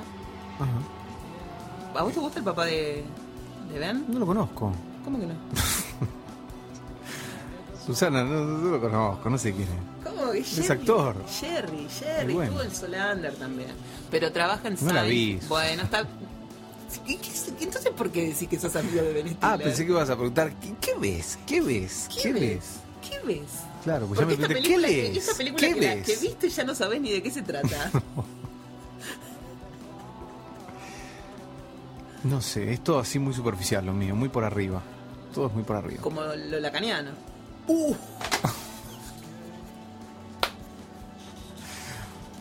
Ajá. ¿A vos te gusta el papá de, de Ben? No lo conozco. ¿Cómo que no? Susana, no, no lo conozco, no sé quién es. ¿Cómo que Es actor. Jerry, Jerry, bueno. estuvo en Solander también. Pero trabaja en No la vi. Bueno, está. ¿Qué- qué- Entonces, ¿por qué decís que sos amigo de Ben Stiller? Ah, pensé que ibas a preguntar, ¿qué, qué ves? ¿Qué ves? ¿Qué, ves? ¿Qué ves? Claro, pues ya Porque me esta pregunté, ¿qué que- lees? esta película ¿Qué que, la- ves? que viste ya no sabés ni de qué se trata. No sé, es todo así muy superficial lo mío, muy por arriba. Todo es muy por arriba. Como lo lacaniano.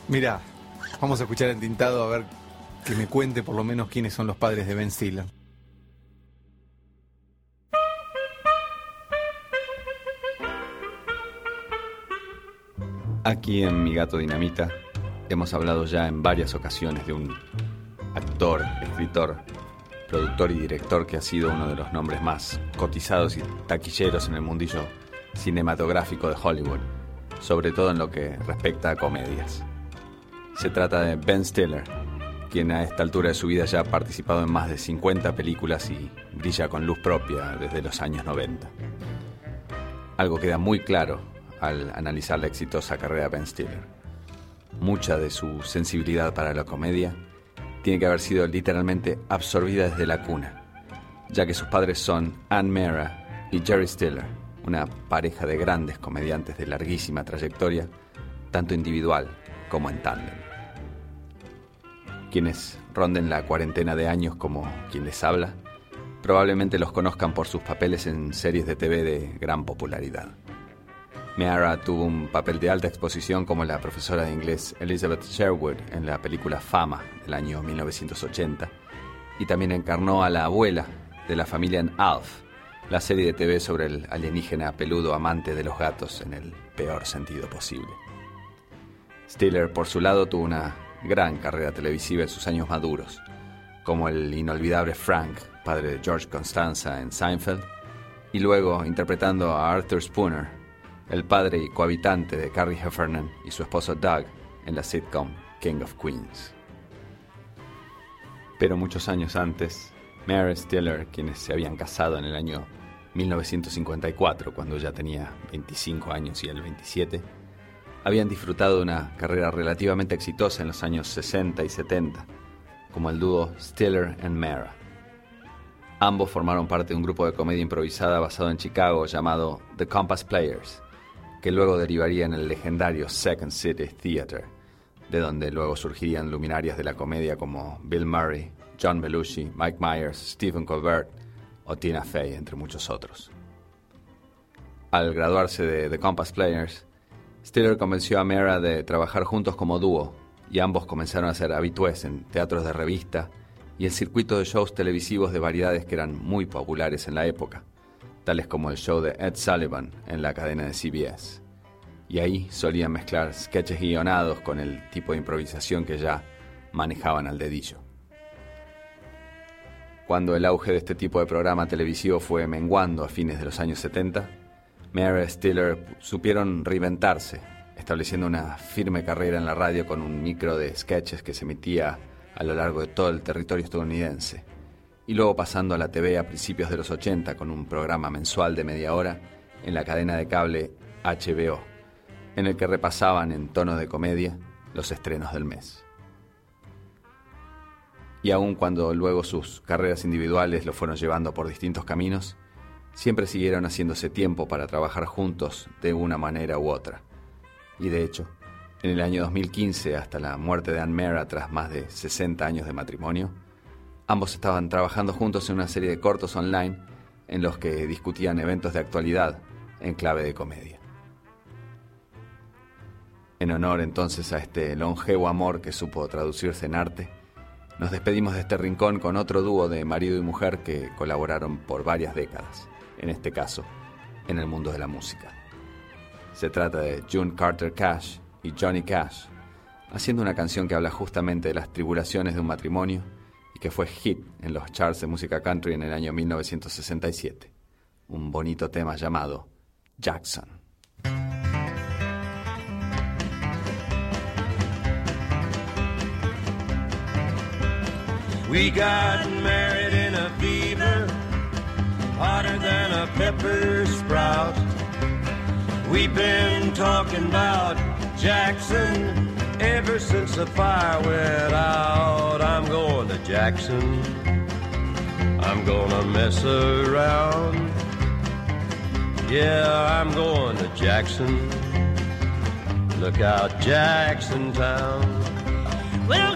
Mirá, vamos a escuchar en tintado a ver que me cuente por lo menos quiénes son los padres de Ben Stiller. Aquí en Mi Gato Dinamita hemos hablado ya en varias ocasiones de un actor, escritor, productor y director que ha sido uno de los nombres más cotizados y taquilleros en el mundillo cinematográfico de Hollywood, sobre todo en lo que respecta a comedias. Se trata de Ben Stiller, quien a esta altura de su vida ya ha participado en más de 50 películas y brilla con luz propia desde los años 90. Algo queda muy claro al analizar la exitosa carrera de Ben Stiller. Mucha de su sensibilidad para la comedia tiene que haber sido literalmente absorbida desde la cuna, ya que sus padres son Ann Mera y Jerry Stiller, una pareja de grandes comediantes de larguísima trayectoria, tanto individual como en tándem. Quienes ronden la cuarentena de años como quien les habla, probablemente los conozcan por sus papeles en series de TV de gran popularidad. Meara tuvo un papel de alta exposición como la profesora de inglés Elizabeth Sherwood en la película Fama del año 1980 y también encarnó a la abuela de la familia en Alf, la serie de TV sobre el alienígena peludo amante de los gatos en el peor sentido posible. Stiller, por su lado, tuvo una gran carrera televisiva en sus años maduros, como el inolvidable Frank, padre de George Constanza en Seinfeld, y luego interpretando a Arthur Spooner, el padre y cohabitante de Carrie Heffernan y su esposo Doug en la sitcom King of Queens. Pero muchos años antes, Mary Stiller, quienes se habían casado en el año 1954, cuando ya tenía 25 años y él 27, habían disfrutado de una carrera relativamente exitosa en los años 60 y 70, como el dúo Stiller and Mara. Ambos formaron parte de un grupo de comedia improvisada basado en Chicago llamado The Compass Players, que luego derivaría en el legendario Second City Theater, de donde luego surgirían luminarias de la comedia como Bill Murray, John Belushi, Mike Myers, Stephen Colbert o Tina Fey, entre muchos otros. Al graduarse de The Compass Players, Stiller convenció a Mera de trabajar juntos como dúo y ambos comenzaron a ser habitués en teatros de revista y el circuito de shows televisivos de variedades que eran muy populares en la época, tales como el show de Ed Sullivan en la cadena de CBS. Y ahí solían mezclar sketches guionados con el tipo de improvisación que ya manejaban al dedillo. Cuando el auge de este tipo de programa televisivo fue menguando a fines de los años 70, Mary Stiller supieron reinventarse, estableciendo una firme carrera en la radio con un micro de sketches que se emitía a lo largo de todo el territorio estadounidense, y luego pasando a la TV a principios de los 80 con un programa mensual de media hora en la cadena de cable HBO, en el que repasaban en tono de comedia los estrenos del mes. Y aun cuando luego sus carreras individuales lo fueron llevando por distintos caminos, siempre siguieron haciéndose tiempo para trabajar juntos de una manera u otra. Y de hecho, en el año 2015, hasta la muerte de Anne Mera tras más de 60 años de matrimonio, ambos estaban trabajando juntos en una serie de cortos online en los que discutían eventos de actualidad en clave de comedia. En honor entonces a este longevo amor que supo traducirse en arte, nos despedimos de este rincón con otro dúo de marido y mujer que colaboraron por varias décadas, en este caso, en el mundo de la música. Se trata de June Carter Cash y Johnny Cash, haciendo una canción que habla justamente de las tribulaciones de un matrimonio que fue hit en los charts de música country en el año 1967. Un bonito tema llamado Jackson. We got married in a fever, hotter than a pepper sprout. We've been talking about Jackson ever since the fire went out. I'm going to Jackson. I'm gonna mess around. Yeah, I'm going to Jackson. Look out, Jackson Town. We'll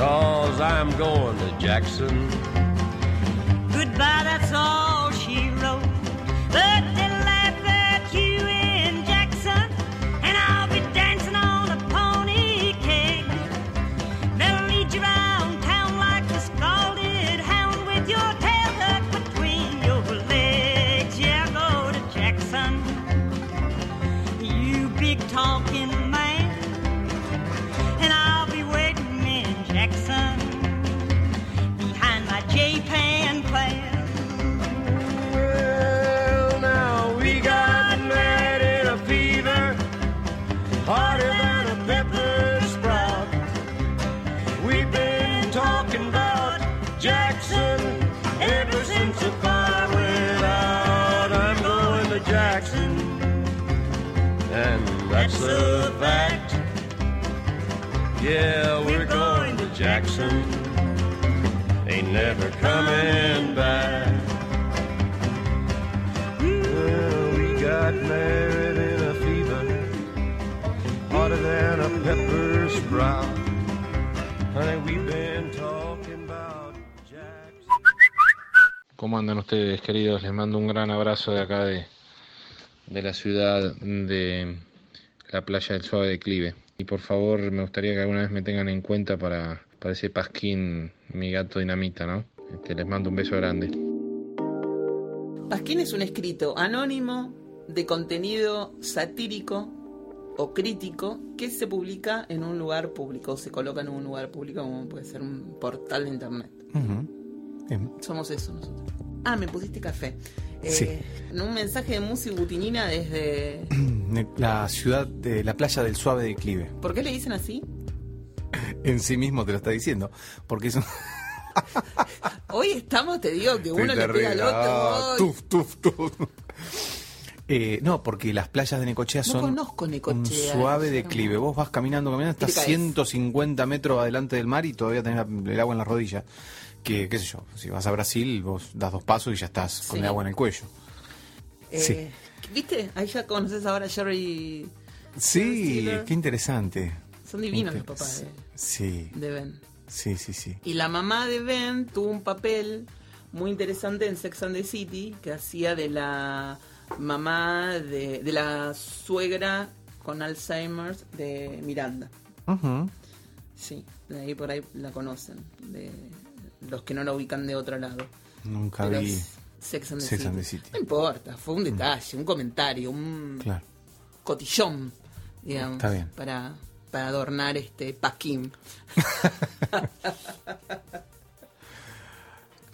cause I'm going to Jackson. Goodbye, that's all Yeah, we're going to Jackson. Ain't never back. We got married in a fever, hotter than a pepper sprout. We've been talking about Jackson. ¿Cómo andan ustedes, queridos? Les mando un gran abrazo de acá de, de la ciudad de la playa del Suave Declive. Y por favor, me gustaría que alguna vez me tengan en cuenta para, para ese pasquín, mi gato dinamita, ¿no? Este, les mando un beso grande. Pasquín es un escrito anónimo de contenido satírico o crítico que se publica en un lugar público, se coloca en un lugar público como puede ser un portal de internet. Somos eso nosotros. Ah, me pusiste café. Eh, Sí. En un mensaje de Musi Butinina desde... La ciudad de la playa del suave declive. ¿Por qué le dicen así? En sí mismo te lo está diciendo. Porque es un. Hoy estamos, te digo, que uno le pega al otro. Ah, tuf, tuf, tuf. Eh, no, porque las playas de Necochea No son conozco Necochea, un suave declive. Vos vas caminando, caminando, estás caes. 150 metros adelante del mar y todavía tenés el agua en la rodilla. Que, qué sé yo, si vas a Brasil, vos das dos pasos y ya estás con Sí. el agua en el cuello. Eh, Sí. ¿Viste? Ahí ya conoces ahora a Jerry. Sí, qué interesante. Son divinos los papás de, Sí, de Ben. sí, sí, sí. Y la mamá de Ben tuvo un papel muy interesante en Sex and the City, que hacía de la mamá de, de la suegra con Alzheimer de Miranda. Sí, de ahí por ahí la conocen, de los que no la ubican de otro lado. Nunca Pero vi. Sex and the, Sex City. and the City. No importa, fue un detalle, un comentario, un Claro. cotillón, digamos, Está bien. para para adornar este Pasquín.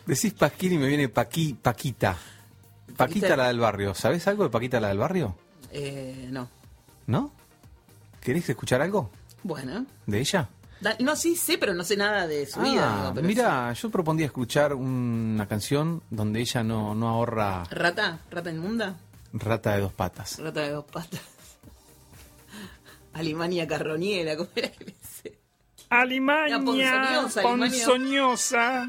Decís Pasquín y me viene Paqui, Paquita. Paquita Paquita- la del barrio. ¿Sabés algo de Paquita la del barrio? Eh, no. ¿No? ¿Querés escuchar algo Bueno. de ella? No, sí, sé, pero no sé nada de su vida. Ah, digo, mira, yo propondría escuchar una canción donde ella no, no ahorra. ¿Rata? ¿Rata inmunda? rata de dos patas. Rata de dos patas. Alemania carroñera, ¿cómo era que le La ponzoñosa,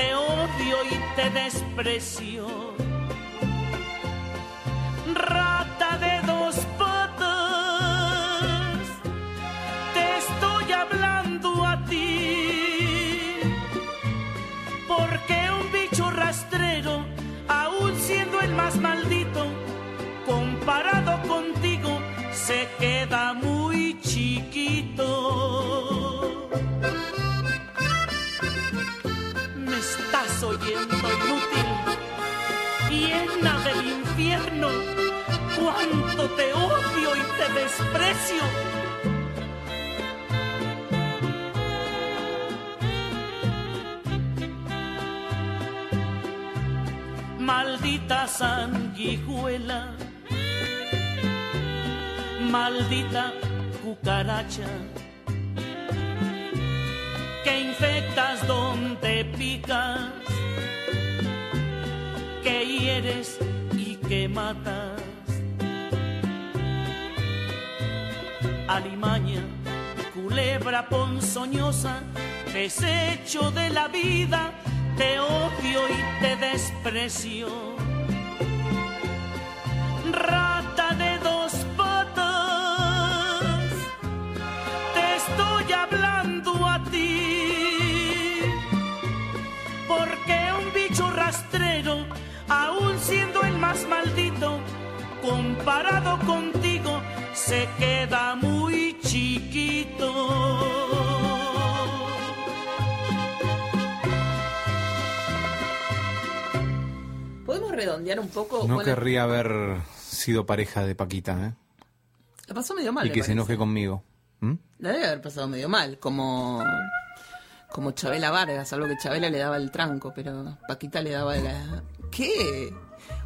te odio y te desprecio. Del infierno, cuánto te odio y te desprecio. Maldita sanguijuela, maldita cucaracha que infectas y que matas. Alimaña, culebra ponzoñosa, desecho de la vida, te odio y te desprecio. Más maldito, comparado contigo, se queda muy chiquito. ¿Podemos redondear un poco? No Bueno, querría haber sido pareja de Paquita, ¿eh? La pasó medio mal. y que se parece. enoje conmigo. ¿Mm? La debe haber pasado medio mal, como como Chabela Vargas, algo que Chabela le daba el tranco, pero Paquita le daba la... ¿Qué?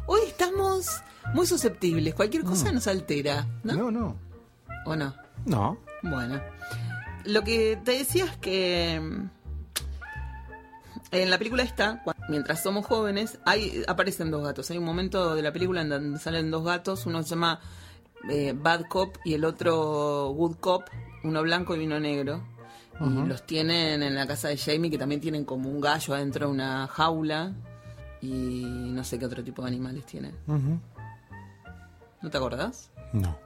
Hoy estamos muy susceptibles, cualquier cosa nos altera, ¿no? No, no. ¿O no? No. Bueno, lo que te decía es que mm, En la película cua- mientras somos jóvenes, hay, aparecen dos gatos. Hay un momento de la película en donde salen dos gatos. Uno se llama eh, Bad Cop y el otro Good Cop. Uno blanco y uno negro. Y los tienen en la casa de Jamie, que también tienen como un gallo adentro de una jaula. Y no sé qué otro tipo de animales tienen. Ujú. ¿No te acordás? No,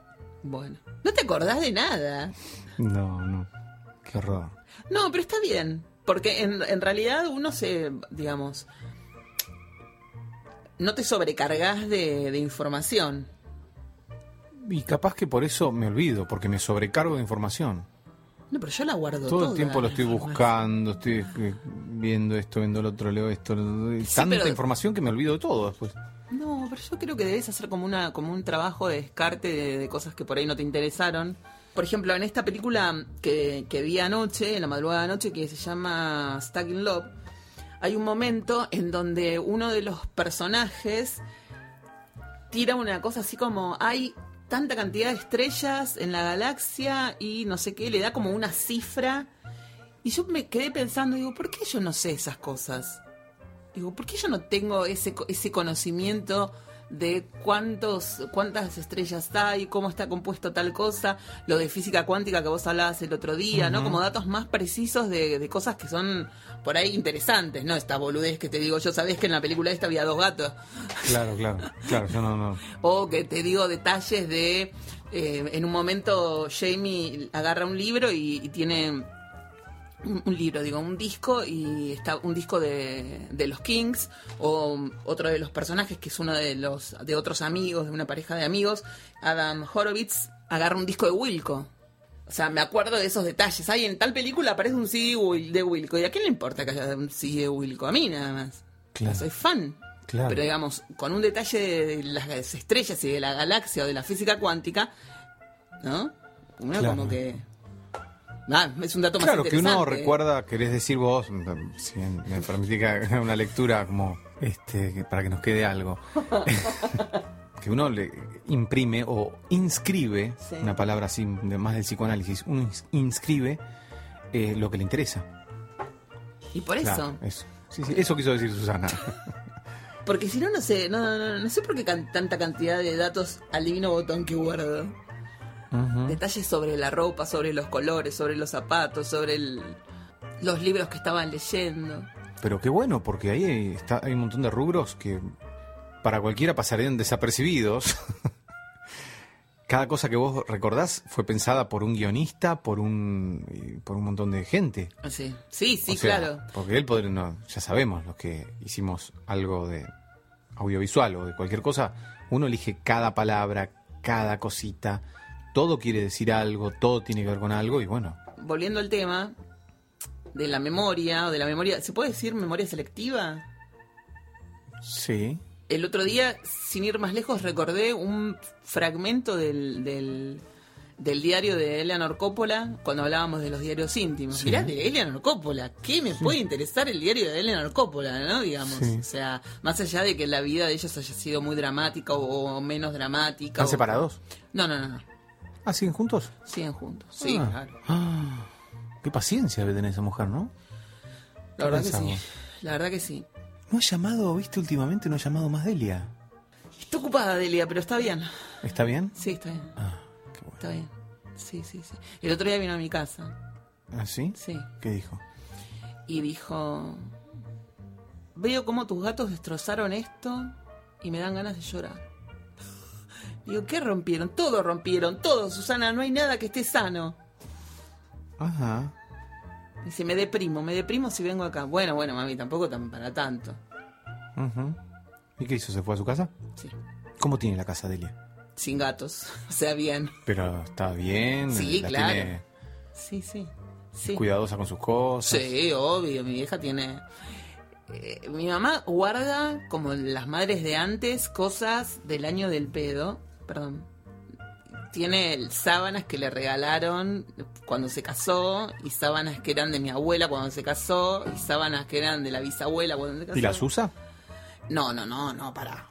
Bueno. ¿No te acordás de nada? no, no. Qué horror. No, pero está bien. Porque en, en realidad uno se, digamos, no te sobrecargas de, de información. Y capaz que por eso me olvido, porque me sobrecargo de información. No, pero yo la guardo Todo el tiempo lo estoy buscando, estoy viendo esto, viendo lo otro, leo esto. Sí, Tanta pero- información que me olvido de todo después. No, pero yo creo que debes hacer como una como un trabajo de descarte de, de cosas que por ahí no te interesaron. Por ejemplo, en esta película que, que vi anoche, en la madrugada de anoche, que se llama Stuck in Love, hay un momento en donde uno de los personajes tira una cosa así como hay tanta cantidad de estrellas en la galaxia y no sé qué, le da como una cifra. Y yo me quedé pensando, digo, ¿por qué yo no sé esas cosas? Digo, ¿por qué yo no tengo ese, ese conocimiento de cuántos, cuántas estrellas hay, cómo está compuesto tal cosa, lo de física cuántica que vos hablabas el otro día, ¿no? Como datos más precisos de, de cosas que son por ahí interesantes, ¿no? Esta boludez que te digo yo, sabés que en la película esta había dos gatos. Claro, claro, claro, yo no, no. O que te digo detalles de. eh, en un momento Jamie agarra un libro y, y tiene. Un, libro, digo, un disco y está un disco de, de los Kings o otro de los personajes que es uno de los de otros amigos, de una pareja de amigos, Adam Horowitz, agarra un disco de Wilco. O sea, me acuerdo de esos detalles. Ahí en tal película aparece un CD de Wilco. ¿Y a quién le importa que haya un CD de Wilco? A mí nada más. Claro. Soy fan. Claro. Pero digamos, con un detalle de las estrellas y de la galaxia o de la física cuántica, ¿no? Uno Claro. como que... Ah, es un dato más Claro, que uno recuerda, querés decir vos, si me permitís que haga una lectura como este para que nos quede algo. que uno le imprime o inscribe, Sí. una palabra así de más del psicoanálisis, uno ins- inscribe eh, lo que le interesa. Y por eso. Eso. Sí, sí, eso quiso decir Susana. Porque si no, no sé, no, no, no sé por qué can- tanta cantidad de datos al divino botón que guardo. Detalles sobre la ropa, sobre los colores, sobre los zapatos, sobre el- los libros que estaban leyendo. Pero qué bueno, porque ahí está, hay un montón de rubros que para cualquiera pasarían desapercibidos. Cada cosa que vos recordás fue pensada por un guionista, por un, por un montón de gente. Sí, sí, sí O sea, claro. Porque él podría, no, ya sabemos, los que hicimos algo de audiovisual o de cualquier cosa, uno elige cada palabra, cada cosita, todo quiere decir algo, todo tiene que ver con algo y bueno, Volviendo al tema de la memoria o de la memoria, ¿se puede decir memoria selectiva? sí. El otro día, sin ir más lejos, recordé un fragmento del, del, del diario de Eleanor Coppola cuando hablábamos de los diarios íntimos. Sí. Mirá, de Eleanor Coppola, ¿qué me puede interesar el diario de Eleanor Coppola, no? Digamos, Sí. o sea, más allá de que la vida de ellos haya sido muy dramática o, o menos dramática. ¿Están o- separados? No, no, no, no. ¿Ah, siguen juntos? Siguen juntos. Sí, Ah. claro. Ah, qué paciencia debe tener esa mujer, ¿no? La verdad que sí. La verdad que sí. No ha llamado, viste, últimamente no ha llamado más Delia. Está ocupada Delia, pero está bien. ¿Está bien? Sí, está bien. Ah, qué bueno. Está bien. Sí, sí, sí. El otro día vino a mi casa. ¿Ah, sí? Sí. ¿Qué dijo? Y dijo, veo cómo tus gatos destrozaron esto y me dan ganas de llorar. Digo, ¿qué rompieron? Todo rompieron, todo, Susana, no hay nada que esté sano. Ajá. Dice, me deprimo, me deprimo si vengo acá. Bueno, bueno, mami, tampoco tan para tanto. ujú. ¿Y qué hizo? ¿Se fue a su casa? Sí. ¿Cómo tiene la casa Delia? Sin gatos, o sea, bien. Pero está bien, Sí, la claro. tiene Sí, sí. Sí. cuidadosa con sus cosas. Sí, obvio, mi vieja tiene... eh, mi mamá guarda, como las madres de antes, cosas del año del pedo. Perdón. Tiene sábanas que le regalaron cuando se casó, y sábanas que eran de mi abuela cuando se casó, y sábanas que eran de la bisabuela cuando se casó. ¿Y las usa? No, no, no, no, para.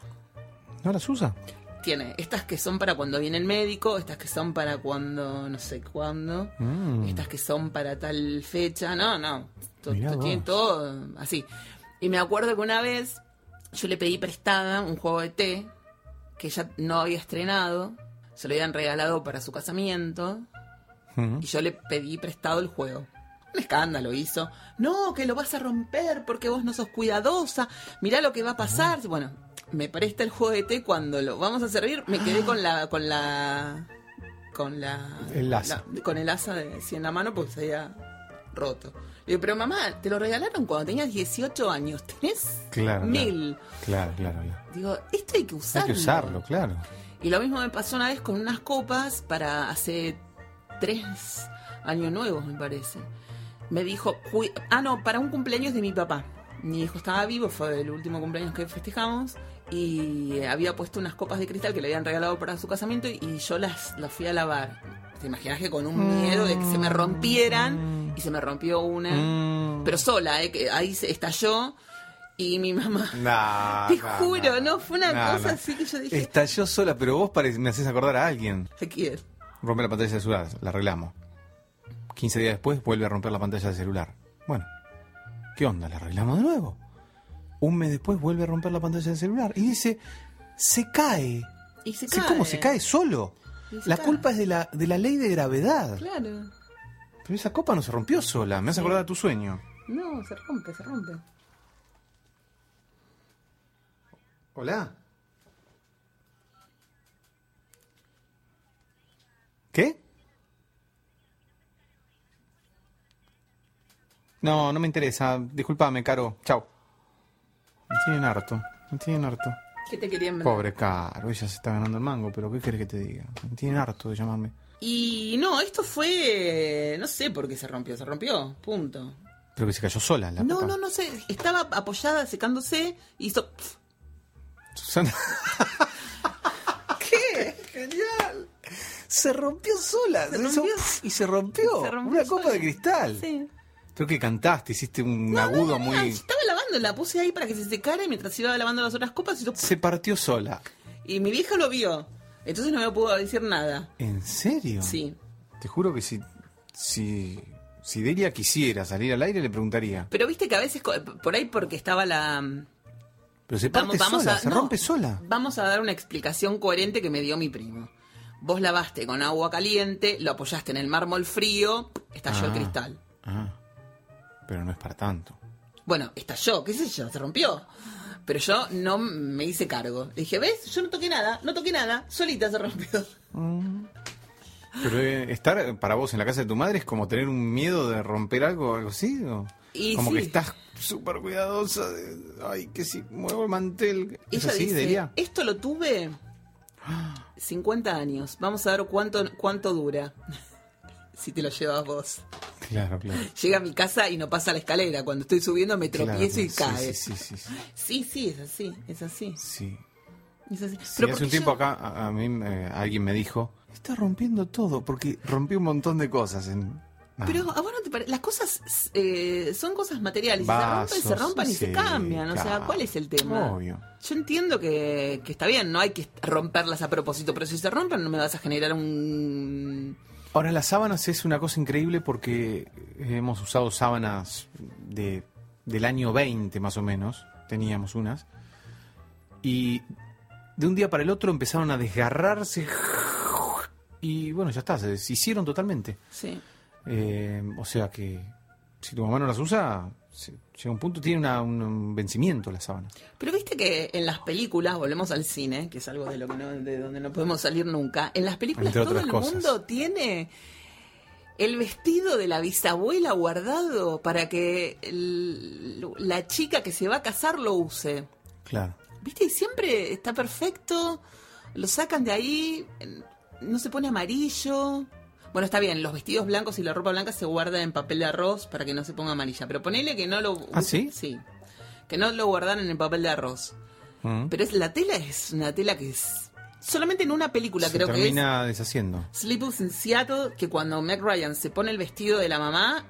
¿No las usa? Tiene estas que son para cuando viene el médico, estas que son para cuando no sé cuándo, Mm. estas que son para tal fecha. No, no. To- to- tiene todo así. Y me acuerdo que una vez yo le pedí prestada un juego de té que ella no había estrenado, se lo habían regalado para su casamiento, y yo le pedí prestado el juego. Un escándalo hizo. No, que lo vas a romper porque vos no sos cuidadosa. Mirá lo que va a pasar. Bueno, me presta el juego de té cuando lo vamos a servir. Me quedé con la, con la, con la, El asa. la- con el asa de, así en la mano porque se había roto. Digo, pero mamá, te lo regalaron cuando tenías 18 años. Tenés Claro, mil. Claro, claro, claro. Digo, esto hay que Hay usarlo. que usarlo, claro. Y lo mismo me pasó una vez con unas copas para hace tres años nuevos, me parece. Me dijo, "Cui- ah, no, para un cumpleaños de mi papá. Mi hijo estaba vivo, fue el último cumpleaños que festejamos. Y había puesto unas copas de cristal que le habían regalado para su casamiento y yo las, las fui a lavar. ¿Te imaginas que con un miedo de que se me rompieran? Y se me rompió una. Mm. Pero sola, ¿eh? que ahí se estalló. Y mi mamá. Nah, Te nah, juro, nah. no, fue una Nah, cosa nah. así que yo dije. Estalló sola, pero vos me haces acordar a alguien. ¿A quién? Rompe la pantalla del celular, la arreglamos. 15 días después vuelve a romper la pantalla del celular. Bueno, ¿qué onda? ¿La arreglamos de nuevo? Un mes después vuelve a romper la pantalla del celular y dice, se cae. Y se cae. ¿Cómo se cae solo? La culpa es de la, de la ley de gravedad. Claro. Pero esa copa no se rompió sola, me hace acordar a tu sueño. No, se rompe, se rompe. Hola. ¿Qué? No, no me interesa. Disculpame, Caro. Chao. Me tienen harto. Me tienen harto. ¿Qué te querían vender? Pobre Caro. Ella se está ganando el mango, pero ¿qué querés que te diga? Tienen harto de llamarme. Y no, esto fue. No sé por qué se rompió, se rompió, punto. Pero que se cayó sola la No, copa. no, no sé. Estaba apoyada, secándose y hizo. Susana. ¿Qué? ¡Genial! Se rompió sola. Se se hizo rompió. pf, y se rompió. Se rompió Una copa sola. de cristal. Sí. Creo que cantaste, hiciste un No, agudo no, no, muy. Estaba lavando, la puse ahí para que se secara y mientras iba lavando las otras copas hizo. Se partió sola. Y mi vieja lo vio. Entonces no me pudo decir nada. ¿En serio? Sí. Te juro que si. Si. Si Delia quisiera salir al aire, le preguntaría. Pero viste que a veces, por ahí porque estaba la. Pero se parte sola, se rompe sola. Vamos a dar una explicación coherente que me dio mi primo. Vos lavaste con agua caliente, lo apoyaste en el mármol frío, estalló el Ah. cristal. Ah. Pero no es para tanto. Bueno, estalló, qué sé yo, se rompió. Pero yo no me hice cargo. Le dije, ¿ves? Yo no toqué nada, no toqué nada, solita se rompió. Pero eh, estar para vos en la casa de tu madre es como tener un miedo de romper algo o algo así. ¿o? Y como sí. que estás súper cuidadosa. De, ay, que si muevo el mantel. ¿Es Ella así, dice, Delia? esto lo tuve 50 años. Vamos a ver cuánto, cuánto dura. Si te lo llevas vos. Claro, claro. Llega a mi casa y no pasa la escalera. Cuando estoy subiendo me tropiezo y Claro, cae. Sí, sí, sí. sí, Sí, sí, es así, es así. sí. Es así. Pero hace un tiempo yo- acá a, a mí eh, alguien me dijo, está rompiendo todo, porque rompió un montón de cosas. En... Ah, Pero a vos no te parece. Las cosas eh, son cosas materiales. Si se rompen, se Vasos, rompan y se cambian. O sea. ¿cuál es el tema? Obvio. Yo entiendo que, que está bien, no hay que romperlas a propósito, pero si se rompen no me vas a generar un... Ahora, las sábanas es una cosa increíble porque hemos usado sábanas de, del año 20 más o menos, teníamos unas, y de un día para el otro empezaron a desgarrarse y bueno, ya está, se deshicieron totalmente. Sí. Eh, o sea que si tu mamá no las usa, llega un punto, tiene una- un, vencimiento la sábana. Pero viste que en las películas, volvemos al cine, que es algo de lo que no, de donde no podemos salir nunca, en las películas todo el cosas. mundo tiene el vestido de la bisabuela guardado para que el- la chica que se va a casar lo use. Claro. ¿Viste? Y siempre está perfecto, lo sacan de ahí, no se pone amarillo. Bueno, está bien, los vestidos blancos y la ropa blanca se guardan en papel de arroz para que no se ponga amarilla, pero ponele que no lo... ¿Ah, sí? Sí, que no lo guardan en el papel de arroz. Mm. Pero es la tela es una tela que es... Solamente en una película Se creo que es termina deshaciendo. Sleepless in Seattle, que cuando Meg Ryan se pone el vestido de la mamá,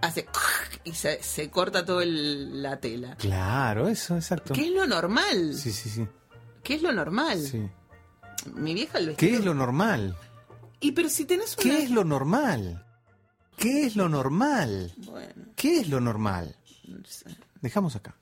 hace... y se, se corta toda la tela. Claro, eso, exacto. ¿Qué es lo normal? Sí, sí, sí. ¿Qué es lo normal? sí. Mi vieja el vestido... ¿Qué es lo normal? Pero si ¿Qué es lo normal? ¿Qué es lo normal? ¿Qué es lo normal? Dejamos acá.